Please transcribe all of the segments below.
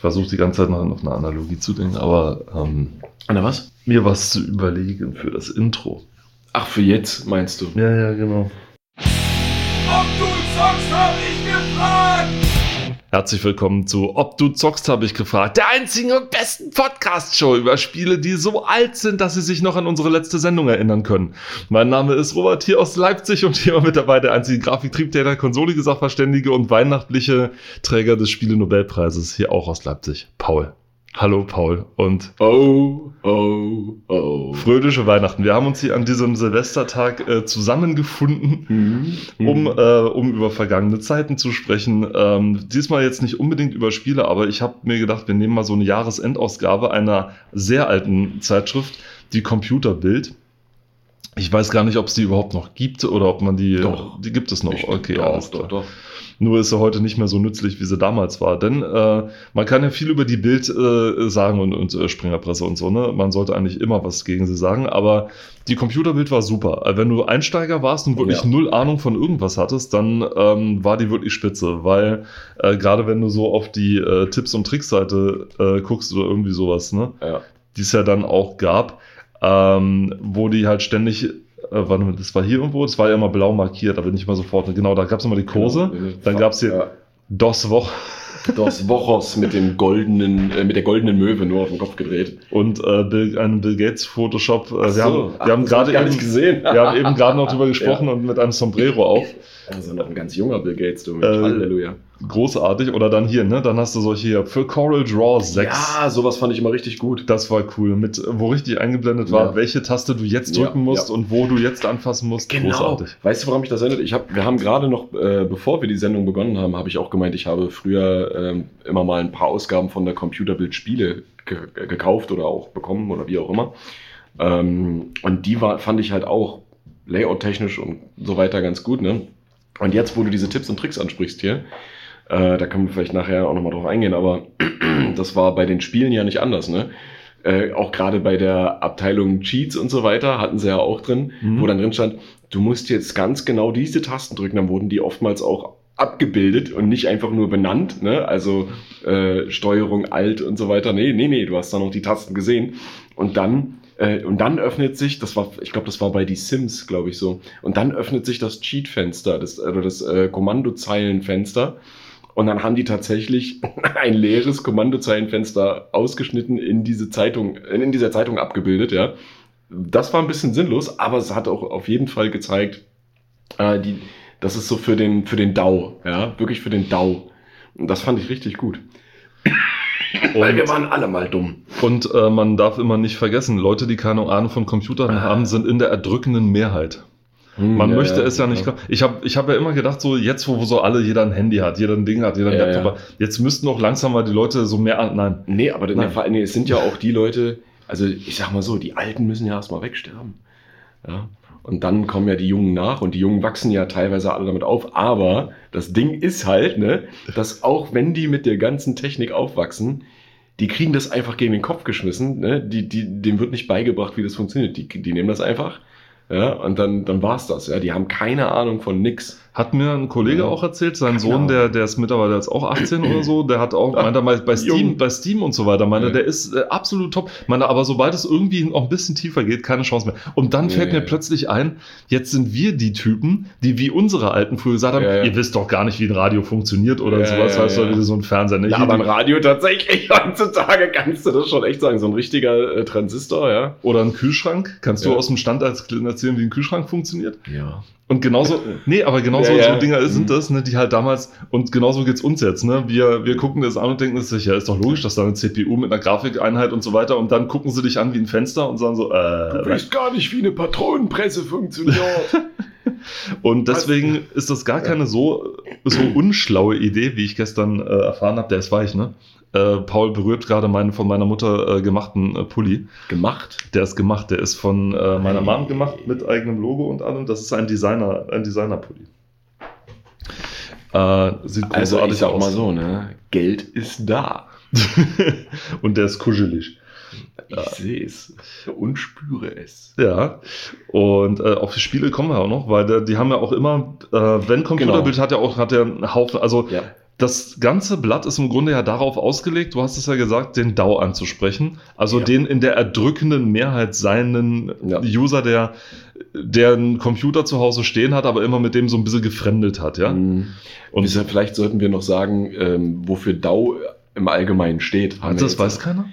versuche die ganze Zeit noch auf eine Analogie zu denken, aber ähm, Anna, was? mir was zu überlegen für das Intro. Ach, für jetzt meinst du? Ja, ja, genau. Ob du zockst, hab ich! Herzlich willkommen zu Ob du zockst, habe ich gefragt. Der einzigen und besten Podcast-Show über Spiele, die so alt sind, dass sie sich noch an unsere letzte Sendung erinnern können. Mein Name ist Robert hier aus Leipzig und hier mit dabei der einzige Grafiktriebtäter, konsolige Sachverständige und weihnachtliche Träger des Spiele-Nobelpreises, hier auch aus Leipzig, Paul. Hallo Paul und Oh, oh, oh. fröhliche Weihnachten. Wir haben uns hier an diesem Silvestertag äh, zusammengefunden, Mhm. um, äh, um über vergangene Zeiten zu sprechen. Ähm, diesmal jetzt nicht unbedingt über Spiele, aber ich habe mir gedacht, wir nehmen mal so eine Jahresendausgabe einer sehr alten Zeitschrift, die Computerbild. Ich weiß gar nicht, ob es die überhaupt noch gibt oder ob man die. Doch. Die gibt es noch. Ich- okay, doch, alles doch, klar. doch. Nur ist sie heute nicht mehr so nützlich, wie sie damals war. Denn äh, man kann ja viel über die Bild äh, sagen und, und äh, Springerpresse und so. Ne? Man sollte eigentlich immer was gegen sie sagen. Aber die Computerbild war super. Äh, Wenn du Einsteiger warst und wirklich Ja. null Ahnung von irgendwas hattest, dann ähm, war die wirklich spitze. Weil äh, gerade wenn du so auf die äh, Tipps- und Trickseite äh, guckst oder irgendwie sowas, ne? Ja. die es ja dann auch gab, ähm, wo die halt ständig, äh, warte mal, das war hier irgendwo, das war ja immer blau markiert, da bin ich mal sofort, genau, da gab es immer die Kurse, Genau. dann gab es hier Ja. DOS-Woche Das Wochos mit dem goldenen, äh, mit der goldenen Möwe nur auf den Kopf gedreht. und äh, Bill, einen Bill Gates Photoshop. Äh, wir so. haben, Ach, wir haben das hab gerade eben, nicht gesehen. wir haben eben gerade noch drüber gesprochen und mit einem Sombrero auf. Also noch ein ganz junger Bill Gates, du. Äh, Halleluja. Großartig. Oder dann hier, ne? Dann hast du solche hier für Coral Draw 6. Ja, sowas fand ich immer richtig gut. Das war cool, mit wo richtig eingeblendet war, Ja. welche Taste du jetzt Ja, drücken musst ja. und wo du jetzt anfassen musst. Genau. Großartig. Weißt du, woran mich das erinnert? Ich hab, wir haben gerade noch, äh, bevor wir die Sendung begonnen haben, habe ich auch gemeint, ich habe früher ähm, immer mal ein paar Ausgaben von der Computerbild Spiele ge gekauft oder auch bekommen oder wie auch immer. Ähm, und die war, fand ich halt auch layout-technisch und so weiter ganz gut. Ne? Und jetzt, wo du diese Tipps und Tricks ansprichst hier, äh, da können wir vielleicht nachher auch nochmal drauf eingehen, aber das war bei den Spielen ja nicht anders. Ne? Äh, auch gerade bei der Abteilung Cheats und so weiter hatten sie ja auch drin, Mhm. wo dann drin stand, du musst jetzt ganz genau diese Tasten drücken, dann wurden die oftmals auch abgebildet und nicht einfach nur benannt, ne? Also äh, Steuerung Alt und so weiter. Nee, nee, nee, du hast dann noch die Tasten gesehen. Und dann, äh, und dann öffnet sich, das war, ich glaube, das war bei die Sims, glaube ich, so. Und dann öffnet sich das Cheat-Fenster, das, oder das äh, Kommandozeilenfenster. Und dann haben die tatsächlich ein leeres Kommandozeilenfenster ausgeschnitten in diese Zeitung, in dieser Zeitung abgebildet, ja. Das war ein bisschen sinnlos, aber es hat auch auf jeden Fall gezeigt, äh, die, das ist so für den, für den DAO, ja, wirklich für den DAO. Und das fand ich richtig gut. Weil wir waren alle mal dumm. Und äh, man darf immer nicht vergessen, Leute, die keine Ahnung von Computern haben, sind in der erdrückenden Mehrheit. Man Ja, möchte ja, es ja nicht. klar. Ich habe ich hab ja immer gedacht, so jetzt, wo so alle, jeder ein Handy hat, jeder ein Ding hat, jeder ein Ja, Laptop hat, jetzt müssten auch langsam mal die Leute so mehr an. Nein. Nee, aber Nein. Nein. Nee, es sind ja auch die Leute, also ich sag mal so, die Alten müssen ja erstmal wegsterben. Ja. Und dann kommen ja die Jungen nach und die Jungen wachsen ja teilweise alle damit auf. Aber das Ding ist halt, ne, dass auch wenn die mit der ganzen Technik aufwachsen, die kriegen das einfach gegen den Kopf geschmissen. Ne? Die, die, dem wird nicht beigebracht, wie das funktioniert. Die, die nehmen das einfach. Ja, und dann, dann war's das. Ja, die haben keine Ahnung von nix. Hat mir ein Kollege Ja. auch erzählt, sein Keine Sohn, der, der ist mittlerweile jetzt auch 18 oder so, der hat auch, meinte er mal, bei Steam, bei Steam und so weiter, meinte, Ja. der ist äh, absolut top. Meinte, aber sobald es irgendwie noch ein bisschen tiefer geht, keine Chance mehr. Und dann fällt mir plötzlich ein, jetzt sind wir die Typen, die wie unsere Alten früher gesagt haben, ihr wisst doch gar nicht, wie ein Radio funktioniert oder sowas, doch ja. wieder so ein Fernseher. Ne? Ja, aber ein Radio tatsächlich heutzutage kannst du das schon echt sagen. So ein richtiger äh, Transistor, ja. oder ein Kühlschrank. Kannst du aus dem Stand erzählen, wie ein Kühlschrank funktioniert? Ja. Und genauso, nee, aber genauso Ja, so Dinger sind Mhm. das, ne, die halt damals, und genauso geht's uns jetzt, ne? Wir, wir gucken das an und denken, ist ja, ist doch logisch, dass da eine CPU mit einer Grafikeinheit und so weiter, und dann gucken sie dich an wie ein Fenster und sagen so, Du äh, weißt gar nicht, wie eine Patronenpresse funktioniert. und deswegen ist das gar keine so, so unschlaue Idee, wie ich gestern äh, erfahren habe, der ist weich, ne? Äh, Paul berührt gerade meinen von meiner Mutter äh, gemachten äh, Pulli. Gemacht. Der ist gemacht, der ist von äh, meiner Mom gemacht mit eigenem Logo und allem. Das ist ein Designer, ein Designer-Pulli. Äh, sieht Also ich großartig sag aus. mal so, ne? Geld ist da. und der ist kuschelig. Ich sehe es und spüre es. Ja, und äh, auf die Spiele kommen wir auch noch, weil der, die haben ja auch immer, äh, wenn Computerbild hat ja auch hat der einen Haufen, also Ja. Das ganze Blatt ist im Grunde ja darauf ausgelegt, du hast es ja gesagt, den DAO anzusprechen. Also Ja. den in der erdrückenden Mehrheit seinen Ja. User, der, der einen Computer zu Hause stehen hat, aber immer mit dem so ein bisschen gefremdet hat, ja. Mhm. Und Und vielleicht sollten wir noch sagen, ähm, wofür DAO im Allgemeinen steht. Das weiß keiner?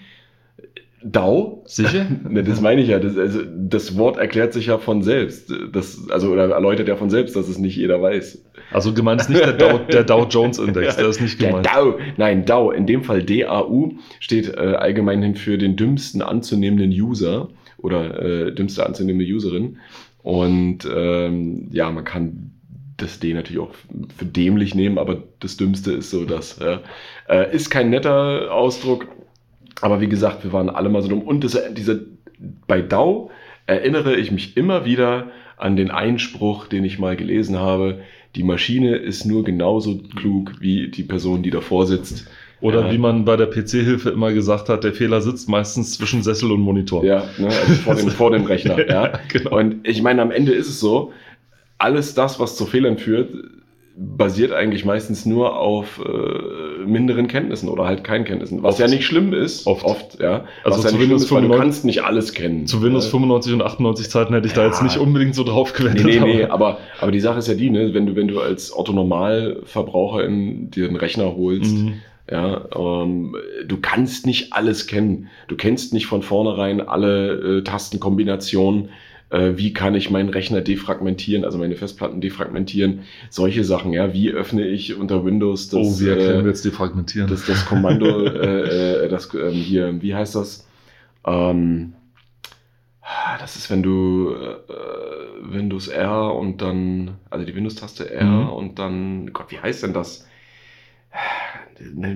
DAO? Sicher? Ne, das meine ich ja. Das, also, das Wort erklärt sich ja von selbst. Das, also, oder erläutert ja von selbst, dass es nicht jeder weiß. Also gemeint ist nicht der Dow, der Dow Jones Index, der ist nicht Der gemeint. DAO, nein, DAO, in dem Fall DAU, steht äh, allgemein hin für den dümmsten anzunehmenden User oder äh, dümmste anzunehmende Userin. Und ähm, ja, man kann das D natürlich auch für dämlich nehmen, aber das Dümmste ist so das. Ja. Äh, ist kein netter Ausdruck, aber wie gesagt, wir waren alle mal so dumm. Und das, diese, bei DAO erinnere ich mich immer wieder an den Einspruch, den ich mal gelesen habe. Die Maschine ist nur genauso klug wie die Person, die davor sitzt. Oder Ja. wie man bei der PC-Hilfe immer gesagt hat, der Fehler sitzt meistens zwischen Sessel und Monitor. Ja, ne, also vor, dem, vor dem Rechner. Ja. genau. Und ich meine, am Ende ist es so, alles das, was zu Fehlern führt, basiert eigentlich meistens nur auf äh, minderen Kenntnissen oder halt keinen Kenntnissen. Was Oft. ja nicht schlimm ist. Oft. ja. Also was ja zu schlimm Windows ist, weil du 95 kannst nicht alles kennen. Zu Windows Ja. 95 und 98 Zeiten hätte ich da Ja. jetzt nicht unbedingt so drauf Nee, gewettet. nee, nee, aber- aber, aber die Sache ist ja die, ne, wenn du, wenn du als Otto-Normalverbraucher in dir einen Rechner holst, Mhm. ja, ähm, du kannst nicht alles kennen. Du kennst nicht von vornherein alle äh, Tastenkombinationen. Äh, wie kann ich meinen Rechner defragmentieren, also meine Festplatten defragmentieren? Solche Sachen, ja. Wie öffne ich unter Windows das, oh, wie erklären äh, wir jetzt die Fragmentieren? das, das Kommando, äh, äh, das ähm, hier, wie heißt das? Ähm, das ist, wenn du äh, Windows R und dann, also die Windows-Taste R Mhm. und dann, Gott, wie heißt denn das?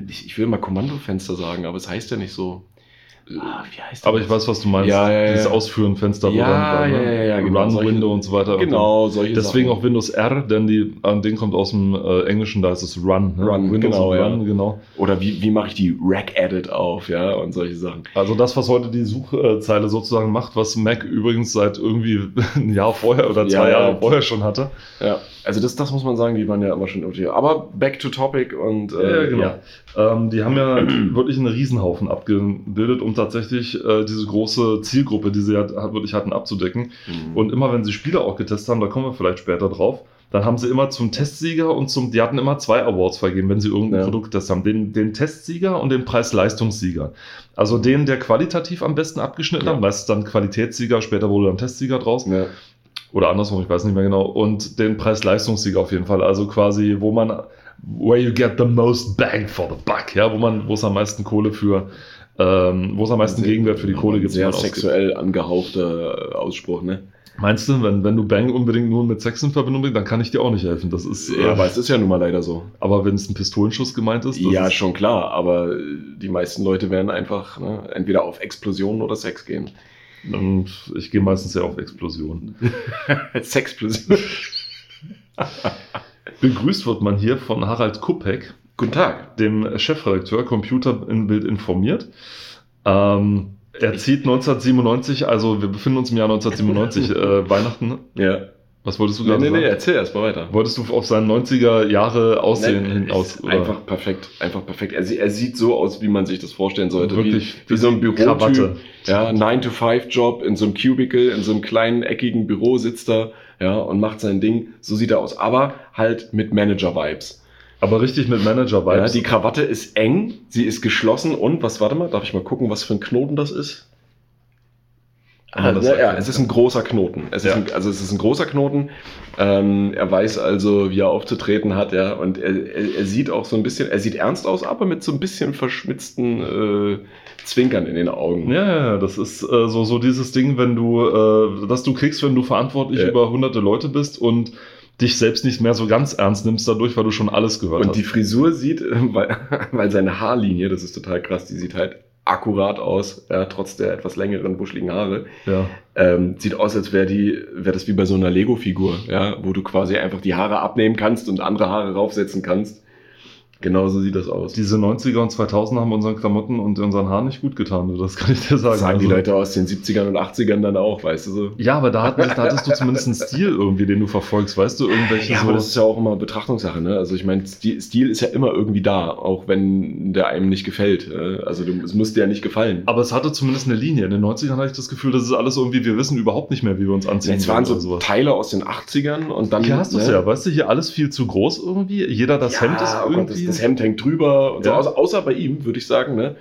Ich ich will mal Kommandofenster sagen, aber es heißt ja nicht so. Ah, wie heißt aber das? ich weiß, was du meinst. Ja, ja, ja. Dieses Ausführen-Fenster, wo Ja, dann, ja, ja, ja, genau. Solche- Run-Window und so weiter. Genau, solche Deswegen Sachen. auch Windows R, denn die, an den kommt aus dem äh, Englischen, da ist es Run. Ne? Run, Windows genau, ja. Run, genau. Oder wie, wie mache ich die Rack-Edit auf, ja, und solche Sachen. Also das, was heute die Suchzeile sozusagen macht, was Mac übrigens seit irgendwie ein Jahr vorher oder zwei Ja, ja. Jahre vorher schon hatte. Ja, also das, das muss man sagen, die waren ja immer schon okay. Aber back to topic und äh, Ja, genau. Ähm, die haben ja wirklich einen Riesenhaufen abgebildet, um tatsächlich äh, diese große Zielgruppe, die sie ja wirklich hatten, abzudecken. Mhm. Und immer wenn sie Spiele auch getestet haben, da kommen wir vielleicht später drauf, dann haben sie immer zum Testsieger und zum, die hatten immer zwei Awards vergeben, wenn sie irgendein Ja. Produkt getestet haben. Den, den Testsieger und den Preis-Leistungssieger. Also den, der qualitativ am besten abgeschnitten Ja. hat, meistens dann Qualitätssieger, später wurde dann Testsieger draus. ja. Oder andersrum, ich weiß nicht mehr genau. Und den Preis-Leistungssieger auf jeden Fall. Also quasi, wo man, where you get the most bang for the buck, ja, wo man, wo es am meisten Kohle für, ähm, wo es am meisten Gegenwert für die Kohle gibt. Sehr sexuell angehauchter äh, Ausspruch, ne? Meinst du, wenn, wenn du Bang unbedingt nur mit Sex in Verbindung bringst, dann kann ich dir auch nicht helfen. Das ist, Ja, äh, aber es ist ja nun mal leider so. aber wenn es ein Pistolenschuss gemeint ist, Ja, ist, schon klar, aber äh, die meisten Leute werden einfach ne, entweder auf Explosionen oder Sex gehen. und ich gehe meistens ja auf Explosionen. Sexplosion. Begrüßt wird man hier von Harald Kupek, Guten Tag. dem Chefredakteur Computer in Bild informiert. Ähm, er zieht 1997, also wir befinden uns im Jahr 1997, äh, Weihnachten. Ja. Was wolltest du Nee, gerade nee, nee, sagen? erzähl erst mal weiter. Wolltest du auf seinen 90er Jahre Aussehen Nein, hinaus? oder? Einfach perfekt, einfach perfekt. Er, er sieht so aus, wie man sich das vorstellen sollte. Wirklich, wie, wie so ein Krawatte. Bürotyp. Ja, 9-to-5-Job in so einem Cubicle, in so einem kleinen, eckigen Büro sitzt er, ja, und macht sein Ding. So sieht er aus. Aber halt mit Manager-Vibes. Aber richtig mit Ja, Manager-Vibes. die Krawatte ist eng, sie ist geschlossen und, was, warte mal, darf ich mal gucken, was für ein Knoten das ist? Ah, das ja, ja, erkennen? es ist ein großer Knoten. Es ist Ja. ein, also es ist ein großer Knoten. Ähm, er weiß also, wie er aufzutreten hat, ja. Und er, er, er sieht auch so ein bisschen, er sieht ernst aus, aber mit so ein bisschen verschmitzten äh, Zwinkern in den Augen. Ja, ja, ja, das ist äh, so, so dieses Ding, wenn du, äh, das du kriegst, wenn du verantwortlich Ja. über hunderte Leute bist und dich selbst nicht mehr so ganz ernst nimmst dadurch, weil du schon alles gehört Und hast. die Frisur sieht, weil, weil seine Haarlinie, das ist total krass, die sieht halt akkurat aus, ja, trotz der etwas längeren, buschligen Haare. ja. Ähm, sieht aus, als wäre die, wäre das wie bei so einer Lego-Figur, ja, wo du quasi einfach die Haare abnehmen kannst und andere Haare raufsetzen kannst. Genau so sieht das aus. Diese 90er und 2000er haben unseren Klamotten und unseren Haaren nicht gut getan, das kann ich dir sagen. Das sagen die Also- Leute aus den 70ern und 80ern dann auch, weißt du so. Ja, aber da, hat, da hattest du zumindest einen Stil irgendwie, den du verfolgst, weißt du, irgendwelche Ja, so. aber das ist ja auch immer Betrachtungssache, ne? Also ich meine, Stil, ist ja immer irgendwie da, auch wenn der einem nicht gefällt. äh, Also du, es muss dir ja nicht gefallen. aber es hatte zumindest eine Linie. In den 90ern hatte ich das Gefühl, das ist alles irgendwie, wir wissen überhaupt nicht mehr, wie wir uns anziehen Es waren so sowas. Teile aus den 80ern und dann. Hier hast du es ne? ja, weißt du, hier alles viel zu groß irgendwie. Jeder das ja, Hemd ist oh irgendwie. Das, Hemd hängt drüber und Ja. so. Außer, außer bei ihm, würde ich sagen, ne?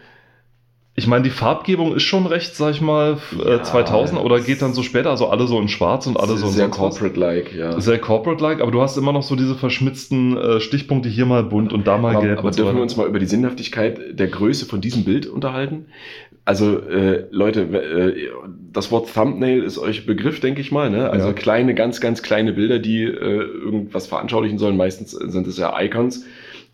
Ich meine, die Farbgebung ist schon recht, sag ich mal, äh, Ja, 2000 oder geht dann so später, also alle so in schwarz und alle so in sehr corporate-like, ja. Sehr corporate-like, aber du hast immer noch so diese verschmitzten äh, Stichpunkte, hier mal bunt und da mal Aber, gelb aber und so dürfen wir uns mal über die Sinnhaftigkeit der Größe von diesem Bild unterhalten? Also, äh, Leute, äh, das Wort Thumbnail ist euch Begriff, denke ich mal. Ne? Also Ja. kleine, ganz, ganz kleine Bilder, die äh, irgendwas veranschaulichen sollen. Meistens sind es ja Icons.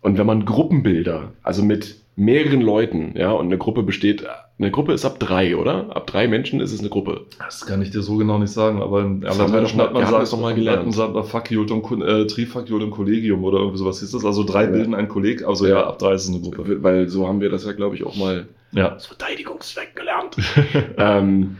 Und wenn man Gruppenbilder, also mit mehreren Leuten, ja, und eine Gruppe besteht, eine Gruppe ist ab drei, oder? Ab drei Menschen ist es eine Gruppe. Das kann ich dir so genau nicht sagen, aber in Das haben wir doch mal- haben das doch mal gelernt. Man sagt, Fakioltum, äh, Trifakioltum Kollegium oder irgendwie sowas hieß das. Also drei Ja. bilden ein Kolleg, also ja, Ja. ab drei ist es eine Gruppe. Weil so haben wir das ja, glaube ich, auch mal Ja. aus Verteidigungszweck gelernt. ähm,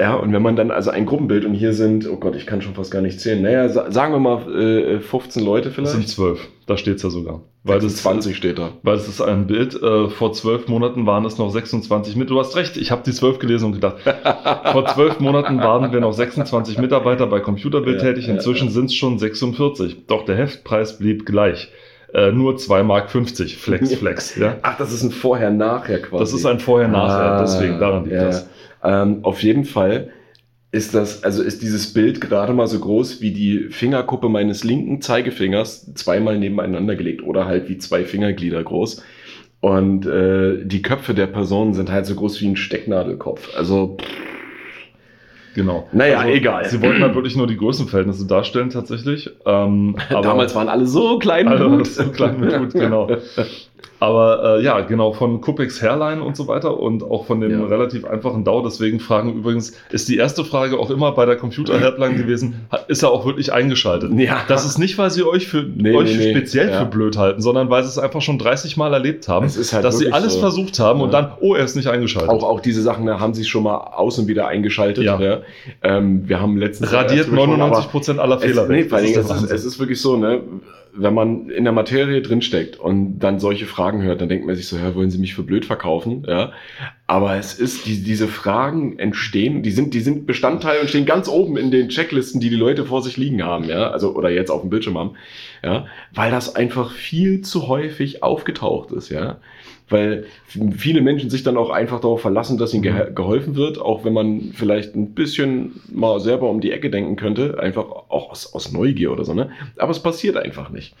ja, und wenn man dann also ein Gruppenbild und hier sind, oh Gott, ich kann schon fast gar nicht zählen, naja, sa sagen wir mal äh, 15 Leute Das vielleicht. sind zwölf, da steht's ja sogar. Weil das, 20 steht da. weil das ist ein Bild, äh, vor zwölf Monaten waren es noch 26 mit. Du hast recht, ich habe die zwölf gelesen und gedacht, vor zwölf Monaten waren wir noch 26 Mitarbeiter bei Computerbild Ja, tätig, ja, inzwischen ja. sind es schon 46. Doch der Heftpreis blieb gleich. Äh, nur 2,50 Mark, Flex, Flex. ja. Ach, das ist ein Vorher-Nachher quasi. Das ist ein Vorher-Nachher, Ah, deswegen, daran liegt ja. das. Ähm, auf jeden Fall ist das, also ist dieses Bild gerade mal so groß wie die Fingerkuppe meines linken Zeigefingers zweimal nebeneinander gelegt oder halt wie zwei Fingerglieder groß. Und äh, die Köpfe der Personen sind halt so groß wie ein Stecknadelkopf. Also Genau. Naja, egal. Sie wollten halt wirklich nur die Größenverhältnisse darstellen, tatsächlich. Ähm, aber- damals waren alle so klein Also, Hut. so klein mit Hut, genau. Aber äh, ja, genau, von Cupex Hairline und so weiter und auch von dem Ja. relativ einfachen DAO. Deswegen fragen übrigens, ist die erste Frage auch immer bei der Computer-Helpline gewesen, ist er auch wirklich eingeschaltet? Ja. Das ist nicht, weil sie euch für Nee, euch nee, nee. speziell Ja. für blöd halten, sondern weil sie es einfach schon 30 Mal erlebt haben, Es halt dass sie alles so. versucht haben und Ja. dann, oh, er ist nicht eingeschaltet. Auch, auch diese Sachen da haben sie schon mal außen wieder eingeschaltet. Ja. Ja. Ähm, wir haben letztens Radiert erst gesprochen, 99 aber Prozent aller Es, Fehler nee, weg. allen Das ist es, ist, es ist wirklich so, ne, wenn man in der Materie drinsteckt und dann solche Fragen hört, dann denkt man sich so, ja, wollen Sie mich für blöd verkaufen? Ja. Aber es ist, die, diese Fragen entstehen, die sind, die sind Bestandteil und stehen ganz oben in den Checklisten, die die Leute vor sich liegen haben, ja, also, oder jetzt auf dem Bildschirm haben, ja, weil das einfach viel zu häufig aufgetaucht ist, ja. Weil viele Menschen sich dann auch einfach darauf verlassen, dass ihnen gehe- geholfen wird, auch wenn man vielleicht ein bisschen mal selber um die Ecke denken könnte, einfach auch aus, aus Neugier oder so, ne? Aber es passiert einfach nicht.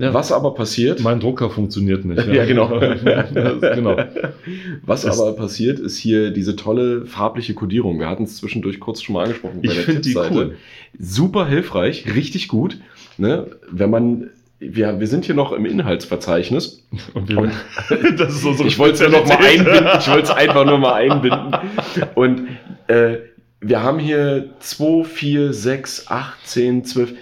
Ja. Was aber passiert, Mein Drucker funktioniert nicht. Ja, genau. genau. was Das- aber passiert, ist hier diese tolle farbliche Kodierung. Wir hatten es zwischendurch kurz schon mal angesprochen Ich finde die cool. Super hilfreich, richtig gut. Ne? Wenn man, wir, wir sind hier noch im Inhaltsverzeichnis. Und wir, das ist unsere Ich wollte es ja noch mal einbinden. Ich wollte es einfach nur mal einbinden. Und äh, wir haben hier 2, 4, 6, 8, 10, 12,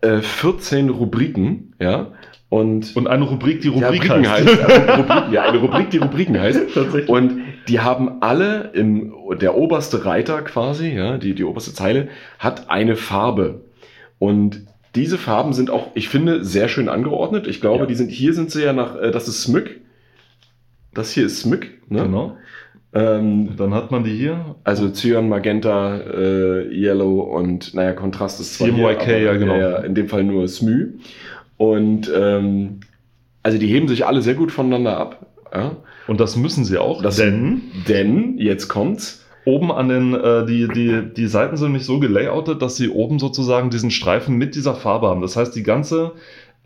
äh, 14 Rubriken, ja. Und, Und eine Rubrik, die ja, Rubrik Rubriken heißt. heißt. ja, Rubriken, ja, eine Rubrik, die Rubriken heißt. Und die haben alle im, der oberste Reiter quasi, ja, die, die oberste Zeile, hat eine Farbe. Und diese Farben sind auch, ich finde, sehr schön angeordnet. Ich glaube, Ja. die sind, hier sind sie ja nach, äh, das ist Smyk. Das hier ist Smyk, ne? Genau. Ähm, Dann hat man die hier. also Cyan, Magenta, äh, Yellow und, naja, Kontrast ist zwar CMYK, hier, ja, genau. ja, in dem Fall nur Smü. Und, ähm, also die heben sich alle sehr gut voneinander ab. Ja? Und das müssen sie auch, Das- denn Denn, jetzt kommt's, oben an den, äh, die, die, die Seiten sind nämlich so gelayoutet, dass sie oben sozusagen diesen Streifen mit dieser Farbe haben. Das heißt, die ganze,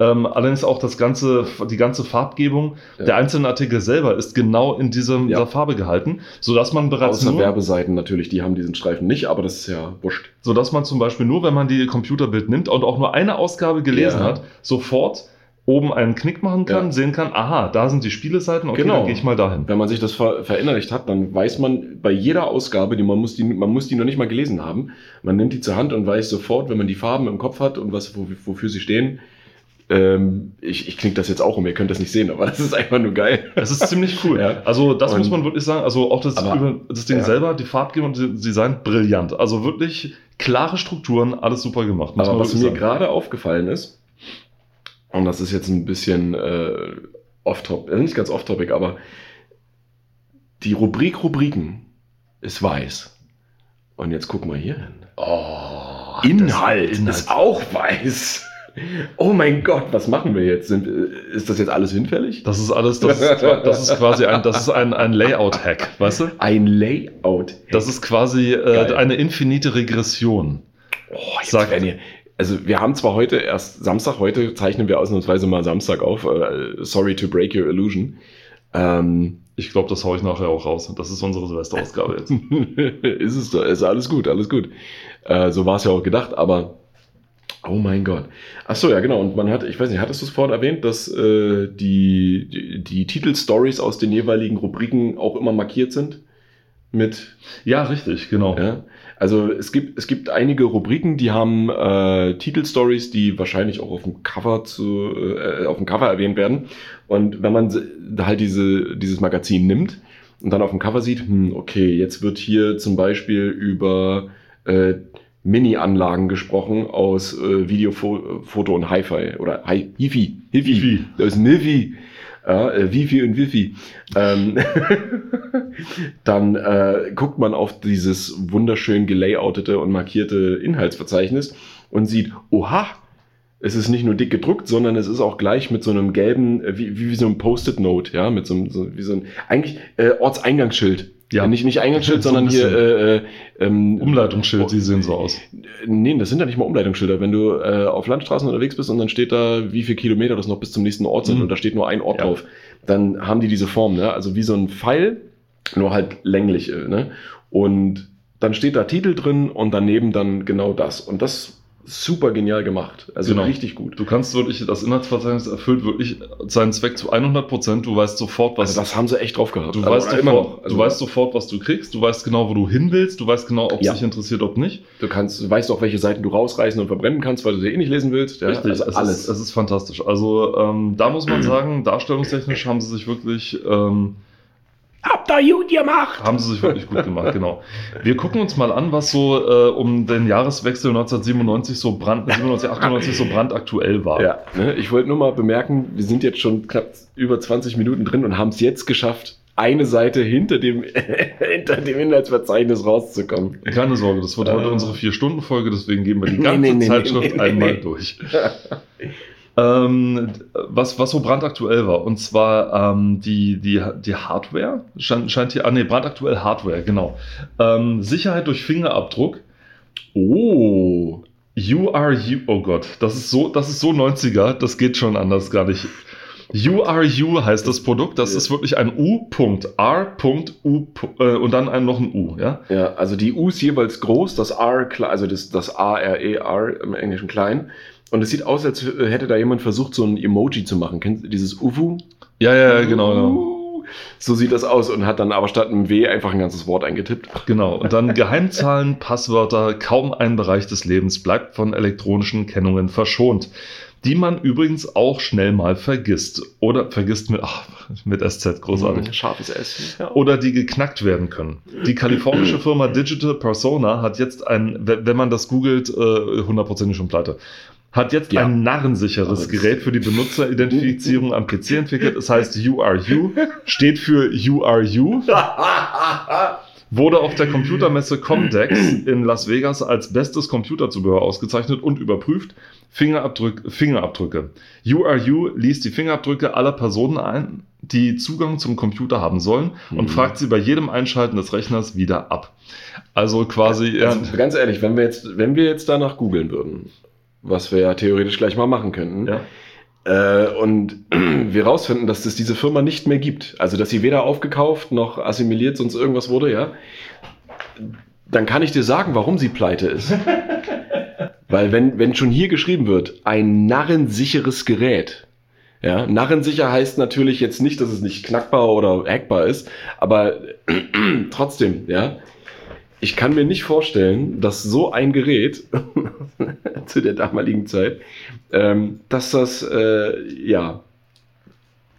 ähm, allerdings auch das ganze, die ganze Farbgebung Ja. der einzelnen Artikel selber ist genau in diesem, Ja. dieser Farbe gehalten, sodass man bereits Außer nur, Werbeseiten natürlich, die haben diesen Streifen nicht, aber das ist ja wurscht. sodass man zum Beispiel nur, wenn man die Computerbild nimmt und auch nur eine Ausgabe gelesen Ja. hat, sofort oben einen Knick machen kann, Ja. sehen kann, aha, da sind die Spieleseiten, okay, Genau. dann gehe ich mal dahin. Wenn man sich das ver verinnerlicht hat, dann weiß man bei jeder Ausgabe, die man muss die, man muss die noch nicht mal gelesen haben, man nimmt die zur Hand und weiß sofort, wenn man die Farben im Kopf hat und was, wo, wofür sie stehen, ähm, ich, ich klinge das jetzt auch um, ihr könnt das nicht sehen, aber das ist einfach nur geil. Es ist ziemlich cool. Ja. Also das Und- muss man wirklich sagen. Also auch das, Aber- das Ding ja. selber, die Farbgebung und das Design, brillant. Also wirklich klare Strukturen, alles super gemacht. Aber was mir gerade aufgefallen ist, und das ist jetzt ein bisschen äh, off-topic, also nicht ganz off-topic, aber die Rubrik Rubriken ist weiß. Und jetzt gucken wir hier hin. Oh, Inhalt, das- Inhalt. ist auch weiß. Oh mein Gott, was machen wir jetzt? Sind, äh, ist das jetzt alles hinfällig? Das ist alles, das ist, das ist quasi ein, das ist ein, ein Layout-Hack, weißt du? Ein Layout. Das ist quasi äh, eine infinite Regression. Oh, jetzt Sagt- werden hier, also wir haben zwar heute erst Samstag, heute zeichnen wir ausnahmsweise mal Samstag auf. Äh, sorry to break your illusion. Ähm, Ich glaube, das haue ich nachher auch raus. Das ist unsere Silvesterausgabe jetzt. ist es doch, ist alles gut, alles gut. Äh, so war es ja auch gedacht, aber oh mein Gott. Ach so, ja genau. Und man hat, ich weiß nicht, hattest du es vorhin erwähnt, dass äh, die, die, die Titelstories aus den jeweiligen Rubriken auch immer markiert sind? Mit Ja, richtig, genau. Ja, also es gibt, es gibt einige Rubriken, die haben äh, Titelstories, die wahrscheinlich auch auf dem Cover zu, äh, auf dem Cover erwähnt werden. Und wenn man halt diese, dieses Magazin nimmt und dann auf dem Cover sieht, hm, okay, jetzt wird hier zum Beispiel über äh, Mini-Anlagen gesprochen aus äh, Video, Fo- Foto und Hi-Fi oder Hi Hifi. Hifi. Hifi. Das ist Nifi. Ja, äh, und Wifi. Ähm, dann äh, guckt man auf dieses wunderschön gelayoutete und markierte Inhaltsverzeichnis und sieht, oha, es ist nicht nur dick gedruckt, sondern es ist auch gleich mit so einem gelben, äh, wie, wie, wie so einem Post-it-Note, ja, mit so einem, so, wie so ein, eigentlich äh, Ortseingangsschild. Ja. Nicht, nicht Eingangsschild, So ein sondern hier äh, äh, ähm, Umleitungsschild, die sehen so aus. Nee, das sind ja nicht mal Umleitungsschilder. Wenn du äh, auf Landstraßen unterwegs bist und dann steht da, wie viel Kilometer das noch bis zum nächsten Ort sind Mhm. und da steht nur ein Ort Ja. drauf, dann haben die diese Form, ne? Also wie so ein Pfeil, nur halt länglich, äh, ne? Und dann steht da Titel drin und daneben dann genau das. Und das super genial gemacht. Also Genau. richtig gut. Du kannst wirklich, das Inhaltsverzeichnis erfüllt wirklich seinen Zweck zu 100 Prozent. Du weißt sofort, was Also das haben sie echt drauf gehabt. Du, Also, weißt sofort, Also du weißt sofort, was du kriegst, du weißt genau, wo du hin willst, du weißt genau, ob es Ja. dich interessiert, ob nicht. du kannst, du weißt auch, welche Seiten du rausreißen und verbrennen kannst, weil du sie eh nicht lesen willst. Ja? Richtig, also es, alles. Ist, es ist fantastisch. Also ähm, da muss man sagen, darstellungstechnisch haben sie sich wirklich, ähm, Habt ihr gut gemacht! haben sie sich wirklich gut gemacht, genau. Wir gucken uns mal an, was so äh, um den Jahreswechsel 1997 so brand, 97, 98 so brandaktuell war. Ja, ne, ich wollte nur mal bemerken, wir sind jetzt schon knapp über 20 Minuten drin und haben es jetzt geschafft, eine Seite hinter dem, hinter dem Inhaltsverzeichnis rauszukommen. Keine Sorge, das wird heute Äh. unsere Vier-Stunden-Folge, deswegen gehen wir die ganze nee, nee, Zeitschrift nee, nee, einmal nee. durch. Ähm, was, was so brandaktuell war, und zwar ähm, die, die, die Hardware, scheint, scheint hier, ah nee, brandaktuell Hardware, genau. Ähm, Sicherheit durch Fingerabdruck. Oh, You are you, oh Gott, das ist so, das ist so 90er, das geht schon anders gar nicht. You are you heißt das Produkt, das Ja. ist wirklich ein U.R.U. Äh, und dann ein, noch ein U, ja? ja, also die U ist jeweils groß, das R, also das, das A-R-E-R im Englischen klein. Und es sieht aus, als hätte da jemand versucht, so ein Emoji zu machen. Kennst du dieses Uwu? Ja, ja, ja, genau, genau. So sieht das aus und hat dann aber statt einem W einfach ein ganzes Wort eingetippt. Genau, und dann Geheimzahlen, Passwörter, kaum ein Bereich des Lebens bleibt von elektronischen Kennungen verschont, die man übrigens auch schnell mal vergisst. Oder vergisst mit, ach, mit SZ, großartig. Scharfes S. Ja. Oder die geknackt werden können. Die kalifornische Firma Digital Persona hat jetzt ein, wenn wenn man das googelt, äh, hundertprozentig schon pleite, hat jetzt Ja. ein narrensicheres Gerät für die Benutzeridentifizierung am PC entwickelt. Es heißt You, steht für You. wurde auf der Computermesse Comdex in Las Vegas als bestes Computerzubehör ausgezeichnet und überprüft. Fingerabdrück, Fingerabdrücke. URU liest die Fingerabdrücke aller Personen ein, die Zugang zum Computer haben sollen und Mhm. fragt sie bei jedem Einschalten des Rechners wieder ab. Also quasi, Also, ganz ehrlich, wenn wir jetzt, wenn wir jetzt danach googeln würden, was wir ja theoretisch gleich mal machen könnten, ja, äh, und wir rausfinden, dass es diese Firma nicht mehr gibt, also dass sie weder aufgekauft noch assimiliert, sonst irgendwas wurde, ja, dann kann ich dir sagen, warum sie pleite ist. Weil wenn, wenn schon hier geschrieben wird, ein narrensicheres Gerät, ja, narrensicher heißt natürlich jetzt nicht, dass es nicht knackbar oder hackbar ist, aber trotzdem, ja, ich kann mir nicht vorstellen, dass so ein Gerät zu der damaligen Zeit, ähm, dass das äh, ja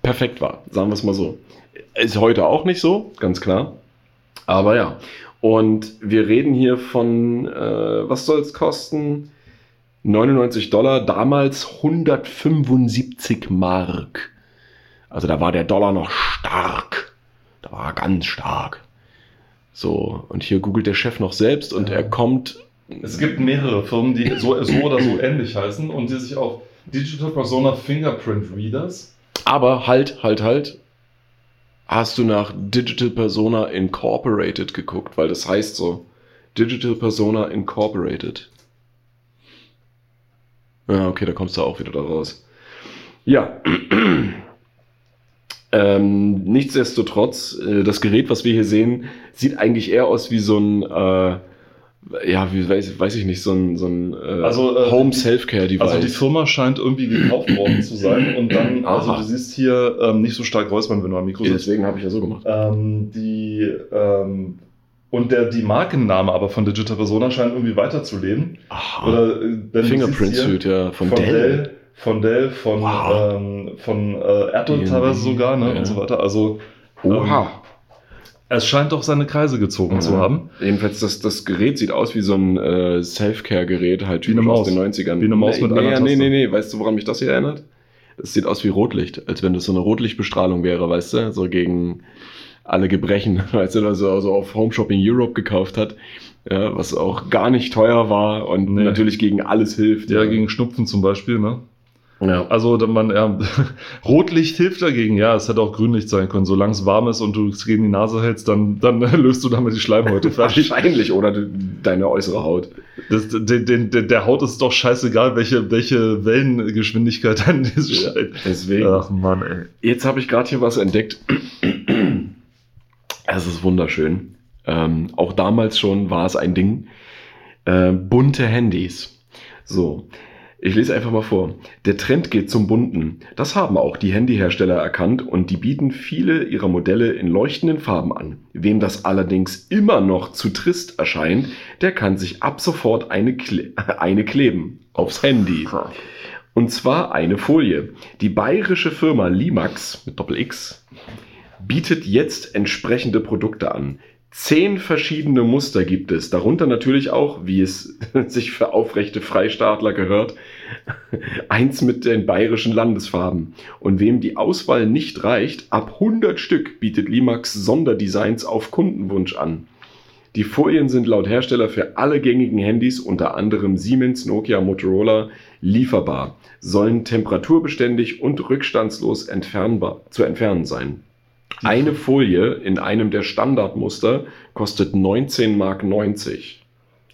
perfekt war, sagen wir es mal so. Ist heute auch nicht so, ganz klar. Aber ja. Und wir reden hier von, äh, was soll es kosten? 99 Dollar, damals 175 Mark. Also da war der Dollar noch stark. Da war er ganz stark. So, und hier googelt der Chef noch selbst und Ja. er kommt. Es gibt mehrere Firmen, die so, so oder so ähnlich heißen und die sich auf Digital Persona Fingerprint Readers. Aber halt, halt, halt. Hast du nach Digital Persona Incorporated geguckt? Weil das heißt so. Digital Persona Incorporated. Ja, okay, da kommst du auch wieder da raus. Ja. Ähm, nichtsdestotrotz, äh, das Gerät, was wir hier sehen, sieht eigentlich eher aus wie so ein, äh, ja, wie weiß, weiß ich nicht, so ein, so ein äh, Also, äh, Home Self-Care Device. Also die Firma scheint irgendwie gekauft worden zu sein und dann, also Aha. du siehst hier ähm, nicht so stark räuspern, wenn du am Mikro sitzt. Deswegen habe ich ja so gemacht. Ähm, die, ähm, und der, die Markenname aber von Digital Persona scheint irgendwie weiterzuleben. Aha. Oder, äh, Fingerprint Suit, ja, von, von Dell. Dell, von Dell, von, Wow. ähm, von äh, Die- teilweise sogar, ne, ja. und so weiter. Also Oha. es scheint doch seine Kreise gezogen zu Ja. haben. Jedenfalls, das, das Gerät sieht aus wie so ein äh, Self-Care-Gerät, halt Wie eine typisch aus den 90ern. Wie eine Maus nee, mit einer nee, Taste. nee, nee, nee, weißt du, woran mich das hier erinnert? Das sieht aus wie Rotlicht, als wenn das so eine Rotlichtbestrahlung wäre, weißt du, so gegen alle Gebrechen, weißt du, also, also auf Home Shopping Europe gekauft hat, ja, was auch gar nicht teuer war und Nee. natürlich gegen alles hilft. Ja, gegen Schnupfen zum Beispiel, ne? Ja. Also man, ja, Rotlicht hilft dagegen, ja, es hätte auch Grünlicht sein können. Solange es warm ist und du es gegen die Nase hältst, dann, dann löst du damit die Schleimhäute fertig. Wahrscheinlich, oder de- deine äußere Haut. Das, den, den, der, Haut ist doch scheißegal, welche, welche Wellengeschwindigkeit dann diese Scheiße. Deswegen. Ach Mann, ey. Jetzt habe ich gerade hier was entdeckt. Es ist wunderschön. Ähm, auch damals schon war es ein Ding. Äh, bunte Handys. So, ich lese einfach mal vor. Der Trend geht zum Bunten. Das haben auch die Handyhersteller erkannt und die bieten viele ihrer Modelle in leuchtenden Farben an. Wem das allerdings immer noch zu trist erscheint, der kann sich ab sofort eine, kle eine kleben. Aufs Handy. Und zwar eine Folie. Die bayerische Firma Limax mit Doppel X bietet jetzt entsprechende Produkte an. Zehn verschiedene Muster gibt es, darunter natürlich auch, wie es sich für aufrechte Freistaatler gehört, eins mit den bayerischen Landesfarben. Und wem die Auswahl nicht reicht, ab 100 Stück bietet Limax Sonderdesigns auf Kundenwunsch an. Die Folien sind laut Hersteller für alle gängigen Handys, unter anderem Siemens, Nokia, Motorola, lieferbar, sollen temperaturbeständig und rückstandslos entfernbar, zu entfernen sein. Eine Folie in einem der Standardmuster kostet 19,90 Mark.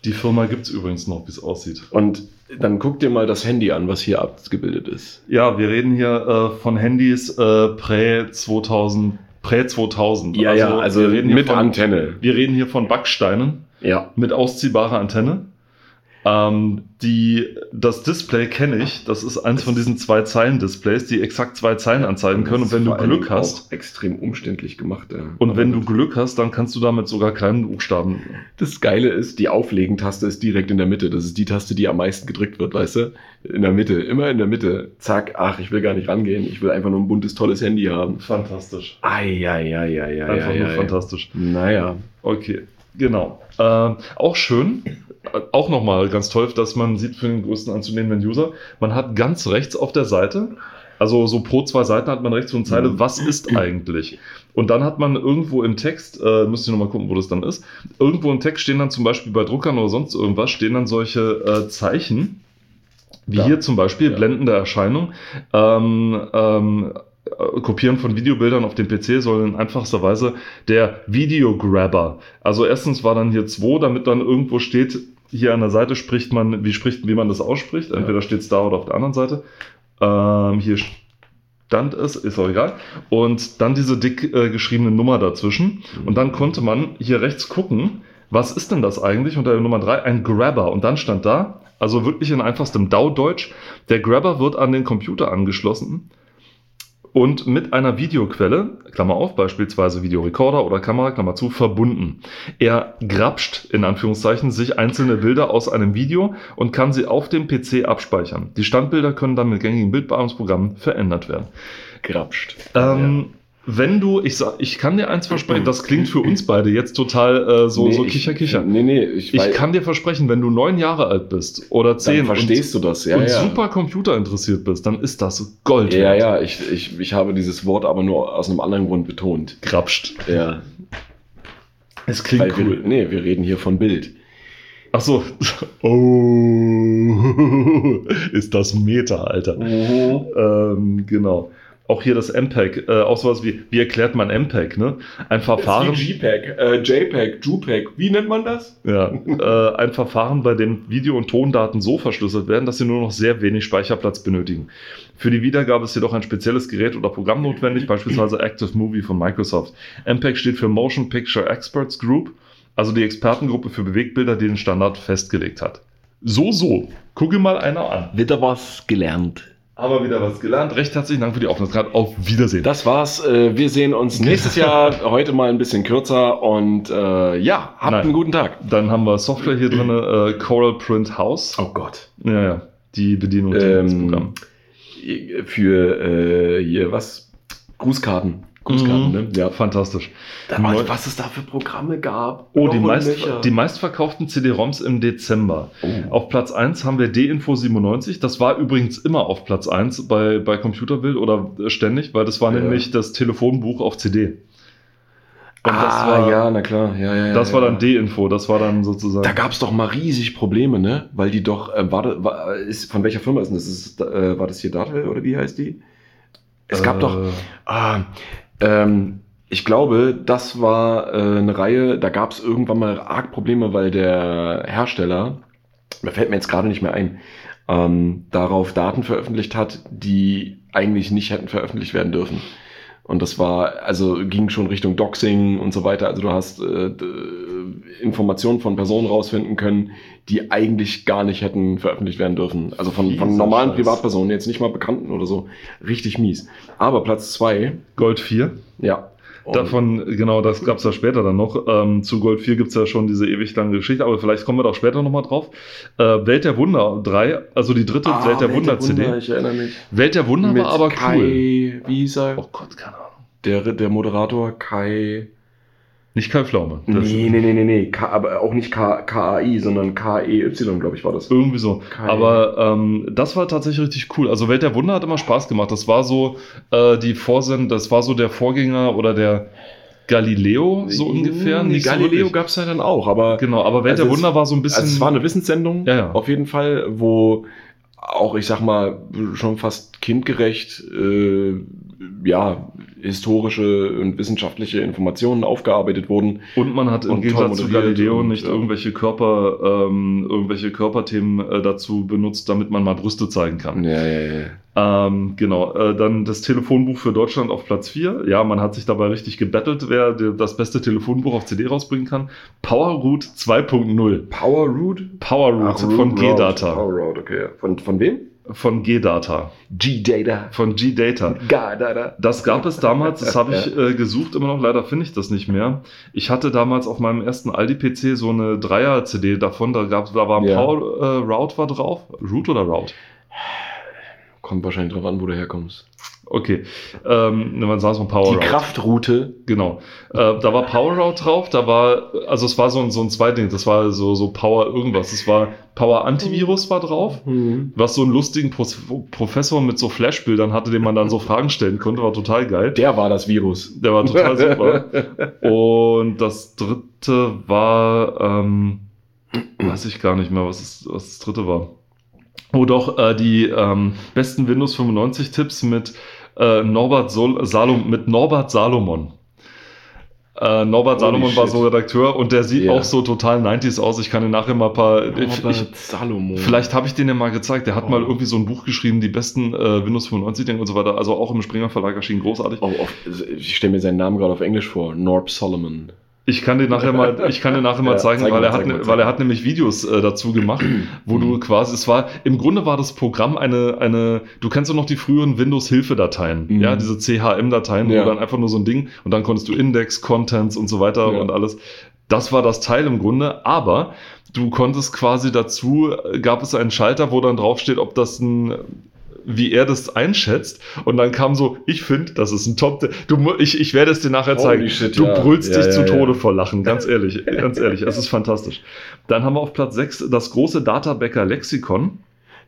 Die Firma gibt's übrigens noch, wie es aussieht. Und dann guck dir mal das Handy an, was hier abgebildet ist. Ja, wir reden hier äh, von Handys äh, prä 2000, prä 2000. Ja, ja, also wir reden hier mit von, Antenne. Wir reden hier von Backsteinen Ja. mit ausziehbarer Antenne. Ähm, die, das Display kenne ich. Das ist eins von diesen zwei Zeilen-Displays, die exakt zwei Zeilen anzeigen können. Und wenn du Glück hast, Extrem umständlich gemacht. Ja. und wenn du Glück hast, dann kannst du damit sogar kleinen Buchstaben. Das Geile ist, die Auflegen-Taste ist direkt in der Mitte. Das ist die Taste, die am meisten gedrückt wird, weißt du? In der Mitte, immer in der Mitte. Zack, ach, ich will gar nicht rangehen. Ich will einfach nur ein buntes, tolles Handy haben. Fantastisch. Eieieiei. Einfach nur fantastisch. Naja. Okay, genau. Ähm, auch schön, auch nochmal ganz toll, dass man sieht für den größten anzunehmenden User, man hat ganz rechts auf der Seite, also so pro zwei Seiten hat man rechts so eine Zeile, Mhm. was ist eigentlich? Und dann hat man irgendwo im Text, äh, müsst ihr nochmal gucken, wo das dann ist, irgendwo im Text stehen dann zum Beispiel bei Druckern oder sonst irgendwas, stehen dann solche äh, Zeichen, wie Da. hier zum Beispiel, Ja. blendende Erscheinung, ähm, ähm, äh, Kopieren von Videobildern auf dem PC soll in einfachster Weise der Videograbber. Also erstens war dann hier 2, damit dann irgendwo steht, hier an der Seite spricht man, wie spricht, wie man das ausspricht. Entweder steht es da oder auf der anderen Seite. Ähm, hier stand es, ist auch egal. Und dann diese dick äh, geschriebene Nummer dazwischen. Und dann konnte man hier rechts gucken, was ist denn das eigentlich unter der Nummer 3? Ein Grabber. Und dann stand da, also wirklich in einfachstem DAO-Deutsch, der Grabber wird an den Computer angeschlossen und mit einer Videoquelle, Klammer auf, beispielsweise Videorekorder oder Kamera, Klammer zu, verbunden. Er grapscht in Anführungszeichen sich einzelne Bilder aus einem Video und kann sie auf dem PC abspeichern. Die Standbilder können dann mit gängigen Bildbearbeitungsprogrammen verändert werden. Grapscht. Ähm, Wenn du, ich sag, ich kann dir eins versprechen, das klingt für uns beide jetzt total äh, so, Nee, so ich- kicher, kicher. Nee, nee, ich, Ich kann dir versprechen, wenn du neun Jahre alt bist oder zehn verstehst du das, ja, und, und ja. super Computer interessiert bist, dann ist das Gold. Ja, wert. ja, ich, ich, ich habe dieses Wort aber nur aus einem anderen Grund betont. Grapscht. Ja. Es klingt Weil cool. wir, nee, wir reden hier von Bild. Ach so. Oh, ist das Meta, Alter. Ähm, genau. Auch hier das MPEG, äh, auch sowas wie, wie erklärt man MPEG, ne? Ein Verfahren, JPEG, äh, JPEG, JPEG, wie nennt man das? ja, äh, ein Verfahren, bei dem Video- und Tondaten so verschlüsselt werden, dass sie nur noch sehr wenig Speicherplatz benötigen. Für die Wiedergabe ist jedoch ein spezielles Gerät oder Programm notwendig, beispielsweise Active Movie von Microsoft. MPEG steht für Motion Picture Experts Group, also die Expertengruppe für Bewegtbilder, die den Standard festgelegt hat. So, so. Gucke mal einer an. Wieder was gelernt. Haben wir wieder was gelernt. Recht herzlichen Dank für die Aufmerksamkeit. Auf Wiedersehen. Das war's. Äh, wir sehen uns nächstes Jahr, heute mal ein bisschen kürzer und äh, ja, habt Nein. einen guten Tag. Dann haben wir Software hier drin, äh, Coral Print House. Oh Gott. Ja, ja. Die Bedienung Ähm. Für äh, hier was? Grußkarten. Grußkarten, Mhm. ne? Ja. Fantastisch. Neu- was es da für Programme gab. Oh, die, meist, die meistverkauften CD-ROMs im Dezember. Oh. Auf Platz 1 haben wir D-Info 97. Das war übrigens immer auf Platz 1 bei, bei Computerbild oder ständig, weil das war Ja. nämlich das Telefonbuch auf CD. Und ah, das war, ja, na klar. Ja, ja, ja, das war ja. dann D-Info. Das war dann sozusagen. Da gab es doch mal riesig Probleme, ne? Weil die doch, äh, war, war, ist, von welcher Firma ist denn das? Ist, äh, war das hier Dartel oder wie heißt die? Es gab Äh, doch, ah, ähm, ich glaube, das war äh, eine Reihe, da gab es irgendwann mal arg Probleme, weil der Hersteller, da fällt mir jetzt gerade nicht mehr ein, ähm, darauf Daten veröffentlicht hat, die eigentlich nicht hätten veröffentlicht werden dürfen. Und das war, also ging schon Richtung Doxing und so weiter. Also du hast äh, d- Informationen von Personen rausfinden können, die eigentlich gar nicht hätten veröffentlicht werden dürfen. Also von, von normalen Scheiß. Privatpersonen, jetzt nicht mal Bekannten oder so. Richtig mies. Aber Platz zwei, Gold 4. ja. Und- Davon, genau, das gab es ja später dann noch. Ähm, zu Gold 4 gibt es ja schon diese ewig lange Geschichte, aber vielleicht kommen wir doch später nochmal drauf. Äh, Welt der Wunder 3, also die dritte Ah, Welt der Wunder CD. Ich erinnere mich. Welt der Wunder Mit war aber Kai, cool. wie hieß er? Oh Gott, keine Ahnung. Der, der Moderator Kai. Nicht Kai Pflaume. Das- Nee, nee, nee, nee, nee. K, aber auch nicht K, KAI, sondern KEY, glaube ich, war das. Irgendwie so. Kai. Aber ähm, das war tatsächlich richtig cool. Also Welt der Wunder hat immer Spaß gemacht. Das war so äh, die Vorsend, das war so der Vorgänger oder der Galileo, so ungefähr. Nee, Nicht so Galileo wirklich. gab es ja dann auch, aber Genau, aber Welt Also der Wunder war so ein bisschen. Also es war eine Wissenssendung, Ja, ja. auf jeden Fall, wo auch, ich sag mal, schon fast kindgerecht, äh, ja, historische und wissenschaftliche Informationen aufgearbeitet wurden. Und man hat im Gegensatz zu Galileo nicht irgendwelche Körper, ähm, irgendwelche Körperthemen äh, dazu benutzt, damit man mal Brüste zeigen kann. Ja, ja, ja. Ähm, genau, äh, dann das Telefonbuch für Deutschland auf Platz 4. Ja, man hat sich dabei richtig gebettelt, wer die- das beste Telefonbuch auf CD rausbringen kann. PowerRoot 2.0. Power Root? PowerRoot Ach, von G-Data. Power Root, okay. Von, von wem? Von G-Data. G-Data. Von G-Data. G-Data. Das gab es damals, das habe ich äh, gesucht, immer noch, leider finde ich das nicht mehr. Ich hatte damals auf meinem ersten Aldi-PC so eine Dreier-CD davon, da, gab's, da war ein Ja. Power äh, Route war drauf. Root oder Route? Kommt wahrscheinlich drauf an, wo du herkommst. Okay. Ähm, man sah so ein Power Die Route. Kraftroute. Genau. Äh, da war Power Route drauf, da war, also es war so ein, so ein Zweiding, das war so, so Power irgendwas. Es war Power Antivirus war drauf, was so einen lustigen Pro Professor mit so Flashbildern hatte, dem man dann so Fragen stellen konnte, war total geil. Der war das Virus. Der war total super. Und das dritte war, ähm, weiß ich gar nicht mehr, was, es, was das dritte war. Oh doch, äh, die ähm, besten Windows 95 Tipps mit äh, Norbert Sol Salom mit Norbert Salomon. Äh, Norbert Holy Salomon war shit. so Redakteur und der sieht Ja. auch so total 90s aus. Ich kann dir nachher mal ein paar. ich, ich, Salomon. Vielleicht habe ich den ja mal gezeigt. Der hat Oh. mal irgendwie so ein Buch geschrieben, die besten äh, Windows 95 Dinge und so weiter. Also auch im Springer Verlag erschienen großartig. Oh, auf, ich stelle mir seinen Namen gerade auf Englisch vor. Norb Solomon. Ich kann dir nachher mal, ich kann dir nachher mal Ja, zeigen, zeig weil, mal, er hat, mal, ne- zeig weil er mal. hat nämlich Videos äh, dazu gemacht, wo du quasi, es war, im Grunde war das Programm eine, eine, du kennst doch noch die früheren Windows-Hilfe-Dateien, Mhm. ja, diese CHM-Dateien, Ja. wo dann einfach nur so ein Ding und dann konntest du Index, Contents und so weiter Ja. und alles. Das war das Teil im Grunde, aber du konntest quasi dazu, gab es einen Schalter, wo dann draufsteht, ob das ein wie er das einschätzt und dann kam so, ich finde, das ist ein Top. Du, ich, ich werde es dir nachher zeigen. shit, du ja. brüllst Ja, dich ja, zu. Tode vor Lachen, ganz ehrlich, ganz ehrlich, es ist fantastisch. Dann haben wir auf Platz 6 das große Databäcker Lexikon.